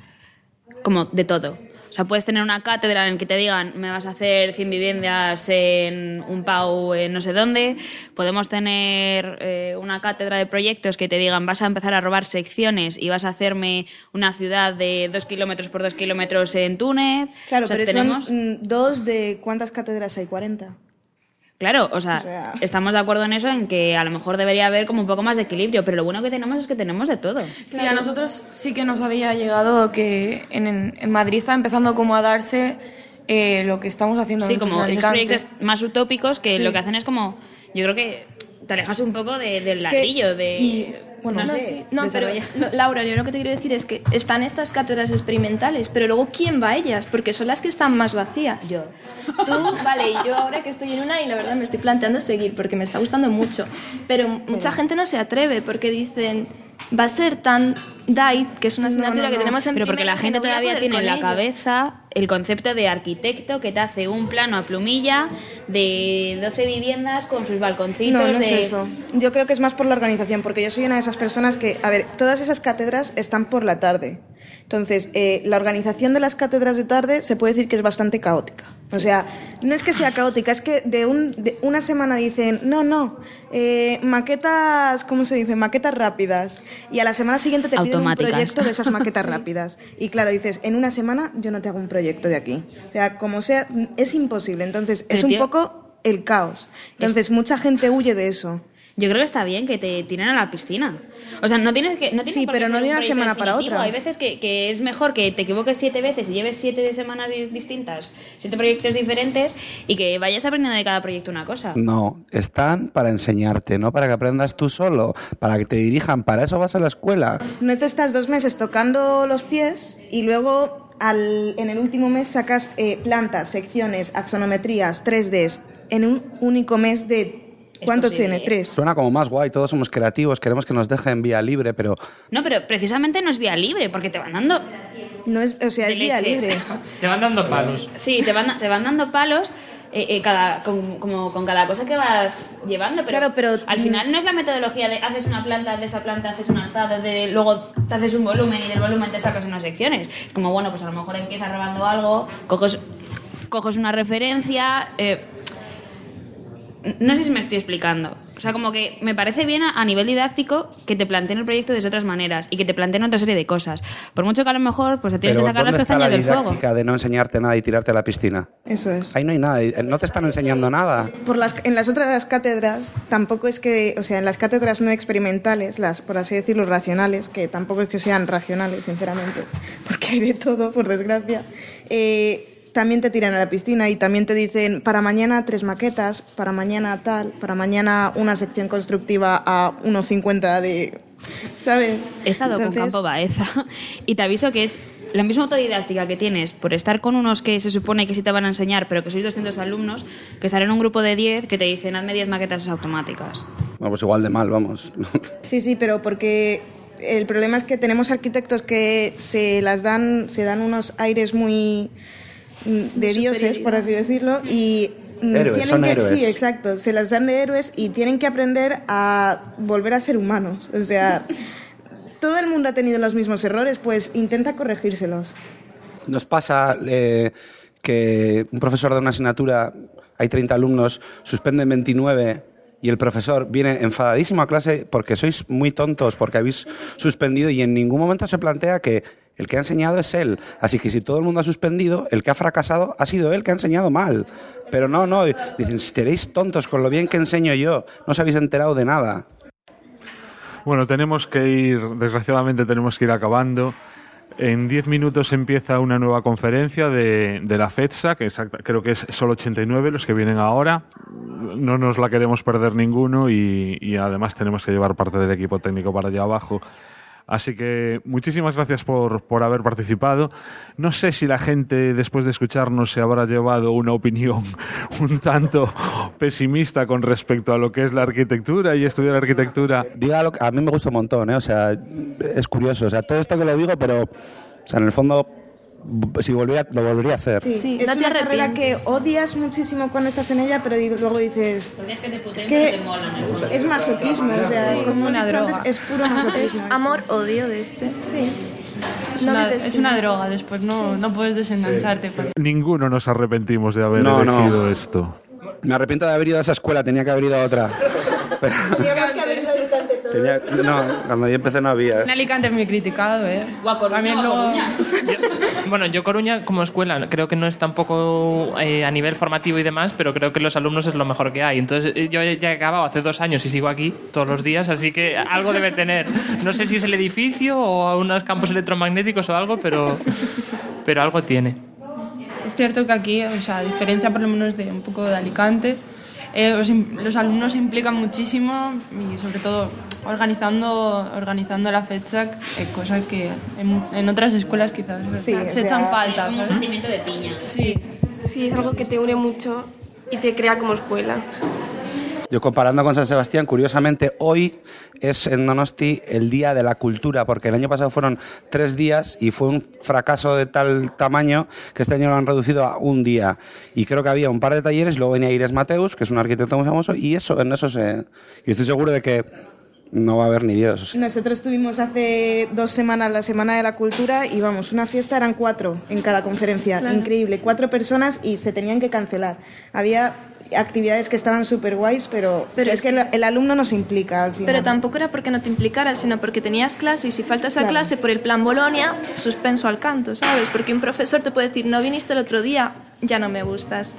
como de todo. O sea, puedes tener una cátedra en la que te digan, me vas a hacer 100 viviendas en un PAU en no sé dónde. Podemos tener eh, una cátedra de proyectos que te digan, vas a empezar a robar secciones y vas a hacerme una ciudad de dos kilómetros por dos kilómetros en Túnez. Claro, O sea, pero tenemos... son mm, dos de cuántas cátedras hay, 40. Claro, o sea, O sea- estamos de acuerdo en eso, en que a lo mejor debería haber como un poco más de equilibrio, pero lo bueno que tenemos es que tenemos de todo. Sí, a nosotros sí que nos había llegado que en, Madrid está empezando como a darse eh, lo que estamos haciendo Sí, como esos proyectos más utópicos que Sí. lo que hacen es como, yo creo que te alejas un poco de- del Es que- ladrillo, de... y- no, no, sé, sí. No, pero Laura, yo lo que te quiero decir es que están estas cátedras experimentales, pero luego ¿quién va a ellas? Porque son las que están más vacías. Yo. Tú, vale, y yo ahora que estoy en una y la verdad me estoy planteando seguir porque me está gustando mucho. Pero mucha gente no se atreve porque dicen, va a ser tan DAIT, que es una asignatura que tenemos en Pero porque la gente no todavía tiene en la ello". cabeza el concepto de arquitecto que te hace un plano a plumilla de 12 viviendas con sus balconcitos No, no de... es eso. Yo creo que es más por la organización, porque yo soy una de esas personas que, a ver, todas esas cátedras están por la tarde. Entonces, eh, la organización de las cátedras de tarde se puede decir que es bastante caótica. O sea, no es que sea caótica, es que de, un, de una semana dicen, no, no, eh, maquetas, ¿cómo se dice? Maquetas rápidas. Y a la semana siguiente te piden un proyecto de esas maquetas *laughs* Sí. rápidas. Y claro, dices, en una semana yo no te hago un proyecto de aquí. O sea, como sea, es imposible. Entonces, es un poco el caos. Entonces, mucha gente huye de eso. Yo creo que está bien que te tiren a la piscina. O sea, no tienes que. No tienes Sí, pero no de un una semana para otra. Hay veces que, que es mejor que te equivoques siete veces y lleves siete semanas di- distintas, siete proyectos diferentes y que vayas aprendiendo de cada proyecto una cosa. No, están para enseñarte, no para que aprendas tú solo, para que te dirijan. Para eso vas a la escuela. No te estás dos meses tocando los pies y luego al- en el último mes sacas eh, plantas, secciones, axonometrías, 3Ds, en un único mes de... ¿Cuántos posible, tiene? Tres. Suena como más guay, todos somos creativos, queremos que nos dejen vía libre, pero No, pero precisamente no es vía libre, porque te van dando. No es, o sea, es vía leches. libre. *laughs* Te van dando palos. Sí, te van, te van dando palos. eh, eh, cada, con, como con cada cosa que vas llevando, pero, Claro, pero- al final no es la metodología de haces una planta, de esa planta haces un alzado, de luego te haces un volumen y del volumen te sacas unas secciones. Como bueno, pues a lo mejor empiezas robando algo, coges, coges una referencia. eh, no sé si me estoy explicando. O sea, como que me parece bien a, a nivel didáctico que te planteen el proyecto de otras maneras y que te planteen otra serie de cosas. Por mucho que a lo mejor pues te tienes pero que sacar las ¿dónde está la castañas del fuego. didáctica de no enseñarte nada y tirarte a la piscina? Eso es. Ahí no hay nada, eh, no te están enseñando nada. Por las, en las otras cátedras tampoco es que, o sea, en las cátedras no experimentales, las, por así decirlo, racionales, que tampoco es que sean racionales, sinceramente, *laughs* porque hay de todo, por desgracia, eh, también te tiran a la piscina y también te dicen, para mañana tres maquetas, para mañana tal, para mañana una sección constructiva a 1,50 de... ¿Sabes? He estado con Entonces- Campo Baeza y te aviso que es la misma autodidáctica que tienes por estar con unos que se supone que sí te van a enseñar, pero que sois 200 alumnos, que estar en un grupo de 10 que te dicen hazme 10 maquetas automáticas. Bueno, pues igual de mal, vamos. *laughs* Sí, sí, pero porque el problema es que tenemos arquitectos que se las dan, se dan unos aires muy de dioses, por así decirlo, y mm, Héroes, tienen son que héroes. sí, exacto, se las dan de héroes y tienen que aprender a volver a ser humanos. O sea, *laughs* todo el mundo ha tenido los mismos errores, pues intenta corregírselos. Nos pasa eh, que un profesor de una asignatura, hay 30 alumnos, suspenden 29 y el profesor viene enfadadísimo a clase porque sois muy tontos, porque habéis suspendido y en ningún momento se plantea que el que ha enseñado es él. Así que si todo el mundo ha suspendido, el que ha fracasado ha sido él que ha enseñado mal. Pero no, no, dicen, si tenéis tontos con lo bien que enseño yo, no os habéis enterado de nada. Bueno, tenemos que ir, desgraciadamente tenemos que ir acabando. En 10 minutos empieza una nueva conferencia de, de la FEDSA, que exacta- creo que es solo 89 los que vienen ahora. No nos la queremos perder ninguno y además tenemos que llevar parte del equipo técnico para allá abajo. Así que muchísimas gracias por, por haber participado. No sé si la gente después de escucharnos se habrá llevado una opinión *laughs* un tanto pesimista con respecto a lo que es la arquitectura y estudiar arquitectura. Diga lo que- a mí me gusta un montón, ¿eh? O sea, es curioso. O sea, todo esto que lo digo, pero, o sea, en el fondo, si volviera, lo volvería a hacer. Sí, es una carrera que odias muchísimo cuando estás en ella, pero luego dices... Es que es masoquismo, o sea, Sí, como como una droga. antes, es puro Es masoquismo. amor-odio de este, sí. Es, No una, es droga, después no, no puedes desengancharte. porque- Ninguno nos arrepentimos de haber No, no. elegido esto. Me arrepiento de haber ido a esa escuela, tenía que haber ido a otra. Tenía- no, cuando yo empecé no había. En Alicante es muy criticado, ¿eh? También o lo... Coruña. *laughs* Bueno, yo Coruña como escuela creo que no es tampoco eh, a nivel formativo y demás, pero creo que los alumnos es lo mejor que hay. Entonces eh, yo ya he acabado hace dos años y sigo aquí todos los días, así que algo debe tener. No sé si es el edificio o unos campos electromagnéticos o algo, pero, pero algo tiene. Es cierto que aquí, o sea, a diferencia por lo menos de un poco de Alicante, eh, los, im- los alumnos se implican muchísimo y sobre todo organizando, organizando la fecha, eh, cosa que en, en otras escuelas quizás Sí, o se sea, echan falta. Es como un ¿sabes? sentimiento de piña. Sí. Sí, es algo que te une mucho y te crea como escuela. Yo comparando con San Sebastián, curiosamente, hoy es en Donosti el Día de la Cultura, porque el año pasado fueron tres días y fue un fracaso de tal tamaño que este año lo han reducido a un día. Y creo que había un par de talleres, luego venía Iris Mateus, que es un arquitecto muy famoso, y eso, en eso se... Y estoy seguro de que no va a haber ni Dios. o sea, Nosotros tuvimos hace dos semanas la Semana de la Cultura y vamos, una fiesta eran cuatro en cada conferencia, Claro. increíble, cuatro personas y se tenían que cancelar. Había actividades que estaban súper guays, pero, Pero es, es que el, el alumno no se implica al final. Pero tampoco era porque no te implicaras, sino porque tenías clase y si faltas a Claro. clase por el plan Bolonia, suspenso al canto, ¿sabes? Porque un profesor te puede decir, no viniste el otro día, ya no me gustas.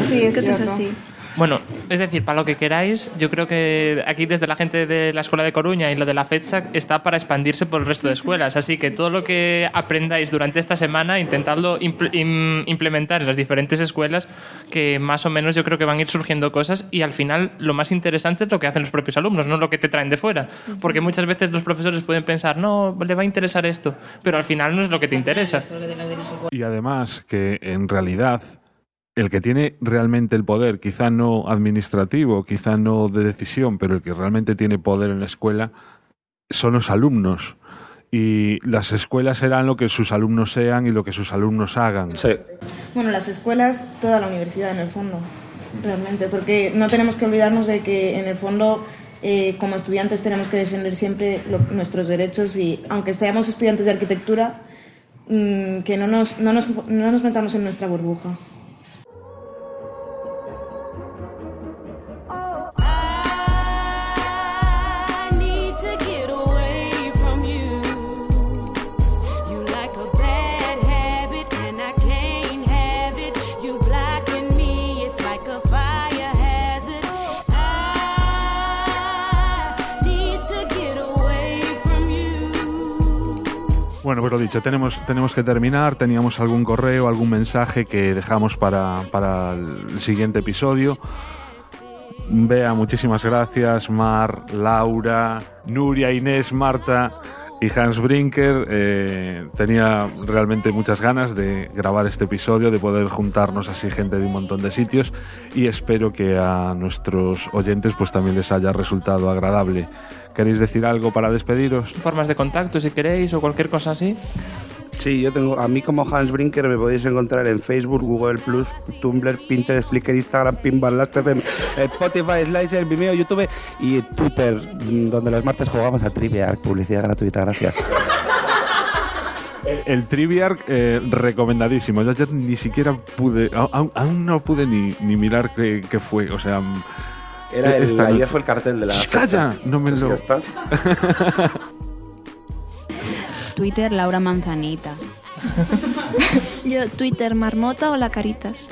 Sí, es Cosas cierto. así. Bueno, es decir, para lo que queráis, yo creo que aquí desde la gente de la Escuela de Coruña y lo de la fecha está para expandirse por el resto de escuelas. Así que todo lo que aprendáis durante esta semana, intentadlo impl- im- implementar en las diferentes escuelas, que más o menos yo creo que van a ir surgiendo cosas y al final lo más interesante es lo que hacen los propios alumnos, no lo que te traen de fuera. Porque muchas veces los profesores pueden pensar, no, le va a interesar esto, pero al final no es lo que te interesa. Y además que en realidad el que tiene realmente el poder, quizá no administrativo, quizá no de decisión, pero el que realmente tiene poder en la escuela son los alumnos. Y las escuelas serán lo que sus alumnos sean y lo que sus alumnos hagan. Bueno, las escuelas, toda la universidad en el fondo, realmente, porque no tenemos que olvidarnos de que en el fondo eh, como estudiantes tenemos que defender siempre lo- nuestros derechos y aunque seamos estudiantes de arquitectura, mm, que no nos, no, nos, no nos metamos en nuestra burbuja. Bueno, pues lo dicho, tenemos, tenemos que terminar. Teníamos algún correo, algún mensaje que dejamos para, para el siguiente episodio. Bea, muchísimas gracias. Mar, Laura, Nuria, Inés, Marta y Hans Brinker. Eh, tenía realmente muchas ganas de grabar este episodio, de poder juntarnos así gente de un montón de sitios y espero que a nuestros oyentes pues también les haya resultado agradable. ¿Queréis decir algo para despediros? Formas de contacto si queréis o cualquier cosa así. Sí, yo tengo, a mí como Hans Brinker me podéis encontrar en Facebook, Google Plus, Tumblr, Pinterest, Flickr, Instagram, Pinball, Last.fm, Spotify, Slicer, Vimeo, YouTube y Twitter, mm, donde los martes jugamos a Trivia, publicidad gratuita, gracias. El Triviar eh, recomendadísimo. Yo ayer ni siquiera pude, aún, aún no pude ni, ni mirar qué, qué fue. O sea, Era el, esta ayer noche. fue el cartel de la fecha. ¡Calla! No me Pues lo. *laughs* Twitter, Laura Manzanita. *laughs* Yo, Twitter, Marmota o La Caritas.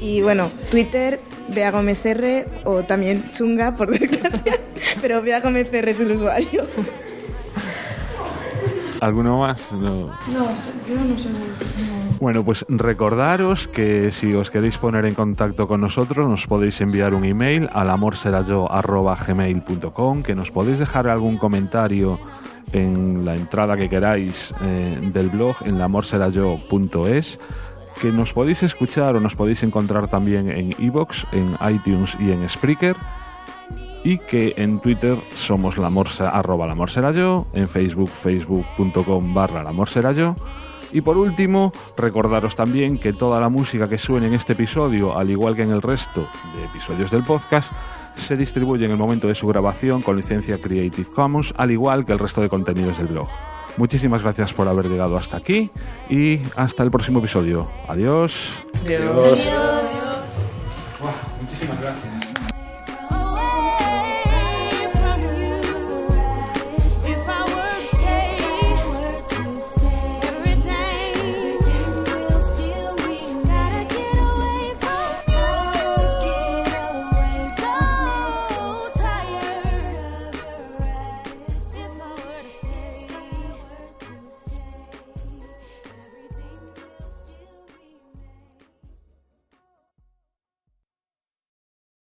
Y bueno, Twitter, Bea Gómez R, o también Chunga, por *laughs* desgracia, pero Bea Gómez R es el usuario. *laughs* ¿Alguno más? No. No, yo no sé. no. Bueno, pues recordaros que si os queréis poner en contacto con nosotros, nos podéis enviar un email al amorserayo.gmail.com, que nos podéis dejar algún comentario en la entrada que queráis eh, del blog en lamorserayo.es, que nos podéis escuchar o nos podéis encontrar también en iVoox, en iTunes y en Spreaker y que en Twitter somos la morsa, arroba la en Facebook, facebook.com barra la. Y por último, recordaros también que toda la música que suene en este episodio, al igual que en el resto de episodios del podcast, se distribuye en el momento de su grabación con licencia Creative Commons, al igual que el resto de contenidos del blog. Muchísimas gracias por haber llegado hasta aquí y hasta el próximo episodio. Adiós. Adiós. Adiós.